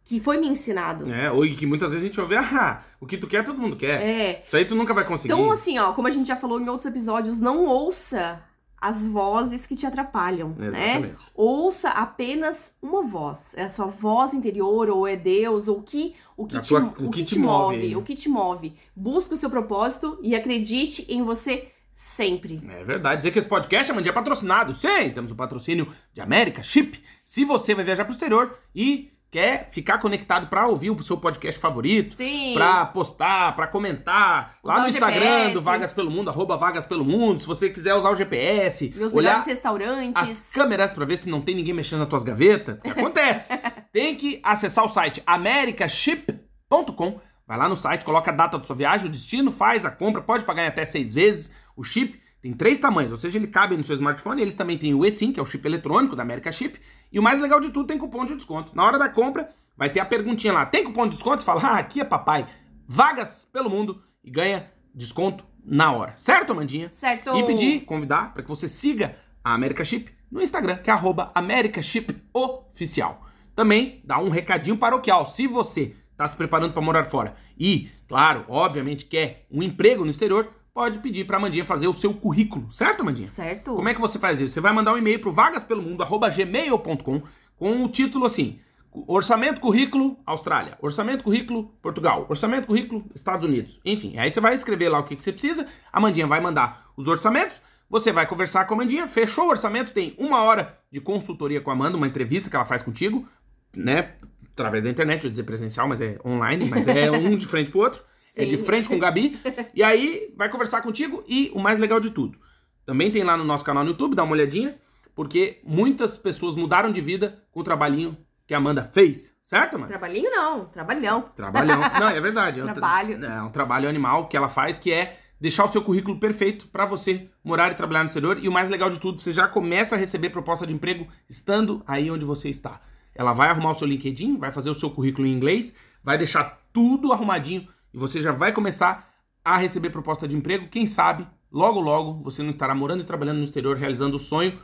que foi me ensinado. É, ou que muitas vezes a gente ouve, ah, o que tu quer, todo mundo quer. É. Isso aí tu nunca vai conseguir. Então, assim, ó, como a gente já falou em outros episódios, não ouça as vozes que te atrapalham, né? Exatamente. Ouça apenas uma voz. É a sua voz interior, ou é Deus, ou o que, o que, A te, tua- o que te move. né? O que te move. Busque o seu propósito e acredite em você sempre. É verdade. Dizer que esse podcast, Amanda, é patrocinado. Sim, temos o patrocínio de América Chip. Se você vai viajar pro exterior e quer ficar conectado pra ouvir o seu podcast favorito, Sim. pra postar, pra comentar, lá Usar no Instagram do Vagas Pelo Mundo, arroba Vagas Pelo Mundo, se você quiser usar o GPS, Ver os olhar melhores restaurantes. as câmeras pra ver se não tem ninguém mexendo nas tuas gavetas, acontece. (laughs) tem que acessar o site americaship.com. Vai lá no site, coloca a data da sua viagem, o destino, faz a compra, pode pagar em até seis vezes. O chip tem três tamanhos, ou seja, ele cabe no seu smartphone. Eles também têm o eSIM, que é o chip eletrônico da America Chip. E o mais legal de tudo, tem cupom de desconto. Na hora da compra, vai ter a perguntinha lá: tem cupom de desconto? Você fala, ah, aqui é papai. Vagas pelo mundo e ganha desconto na hora. Certo, Amandinha? Certo. E pedir, convidar para que você siga a America Chip no Instagram, que é arroba America Chip Oficial. Também dá um recadinho paroquial. Se você está se preparando para morar fora e, claro, obviamente quer um emprego no exterior, pode pedir para a Amandinha fazer o seu currículo. Certo, Amandinha? Certo. Como é que você faz isso? Você vai mandar um e-mail para vagaspelomundo.gmail.com com o título assim, Orçamento, currículo, Austrália. Orçamento, currículo, Portugal. Orçamento, currículo, Estados Unidos. Enfim, aí você vai escrever lá o que, que você precisa. A Mandinha vai mandar os orçamentos. Você vai conversar com a Mandinha. Fechou o orçamento, tem uma hora de consultoria com a Amanda, uma entrevista que ela faz contigo, né? Através da internet, eu ia dizer presencial, mas é online, mas é (laughs) um de frente pro outro. É de Sim. frente com o Gabi. E aí vai conversar contigo. E o mais legal de tudo, também tem lá no nosso canal no YouTube, dá uma olhadinha, porque muitas pessoas mudaram de vida com o trabalhinho que a Amanda fez. Certo, Amanda? Trabalhinho não, trabalhão. Trabalhão. Não, é verdade. É um tra- Trabalho. É um trabalho animal que ela faz, que é deixar o seu currículo perfeito para você morar e trabalhar no exterior. E o mais legal de tudo, você já começa a receber proposta de emprego estando aí onde você está. Ela vai arrumar o seu LinkedIn, vai fazer o seu currículo em inglês, vai deixar tudo arrumadinho e você já vai começar a receber proposta de emprego. Quem sabe, logo logo, você não estará morando e trabalhando no exterior, realizando o sonho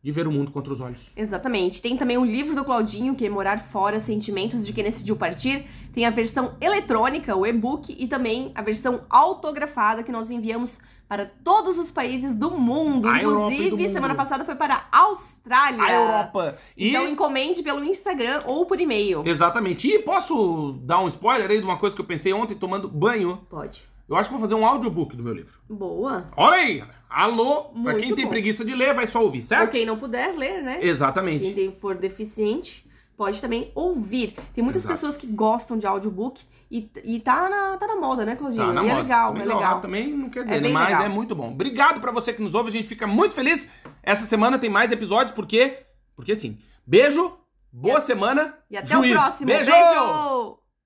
de ver o mundo contra os olhos. Exatamente. Tem também o livro do Claudinho, que é Morar Fora, Sentimentos de Quem Decidiu Partir. Tem a versão eletrônica, o e-book, e também a versão autografada que nós enviamos para todos os países do mundo. A Inclusive, do mundo. semana passada foi para a Austrália. A Europa. E... Então encomende pelo Instagram ou por e-mail. Exatamente. E posso dar um spoiler aí de uma coisa que eu pensei ontem tomando banho? Pode. Eu acho que vou fazer um audiobook do meu livro. Boa. Olha aí! Alô! pra Muito quem tem bom. preguiça de ler, vai só ouvir, Ou certo? quem não puder ler, né? Exatamente. Quem tem- for deficiente pode também ouvir. Tem muitas Exato. pessoas que gostam de audiobook e, e tá, na, tá na moda, né, Claudinho? Tá na e é moda. legal, é que o legal. também não quer dizer, É né? bem mas legal. é muito bom. Obrigado pra você que nos ouve, a gente fica muito feliz. Essa semana tem mais episódios, porque... Porque sim. Beijo, boa semana, E até juízo. o próximo. Beijo! Beijo!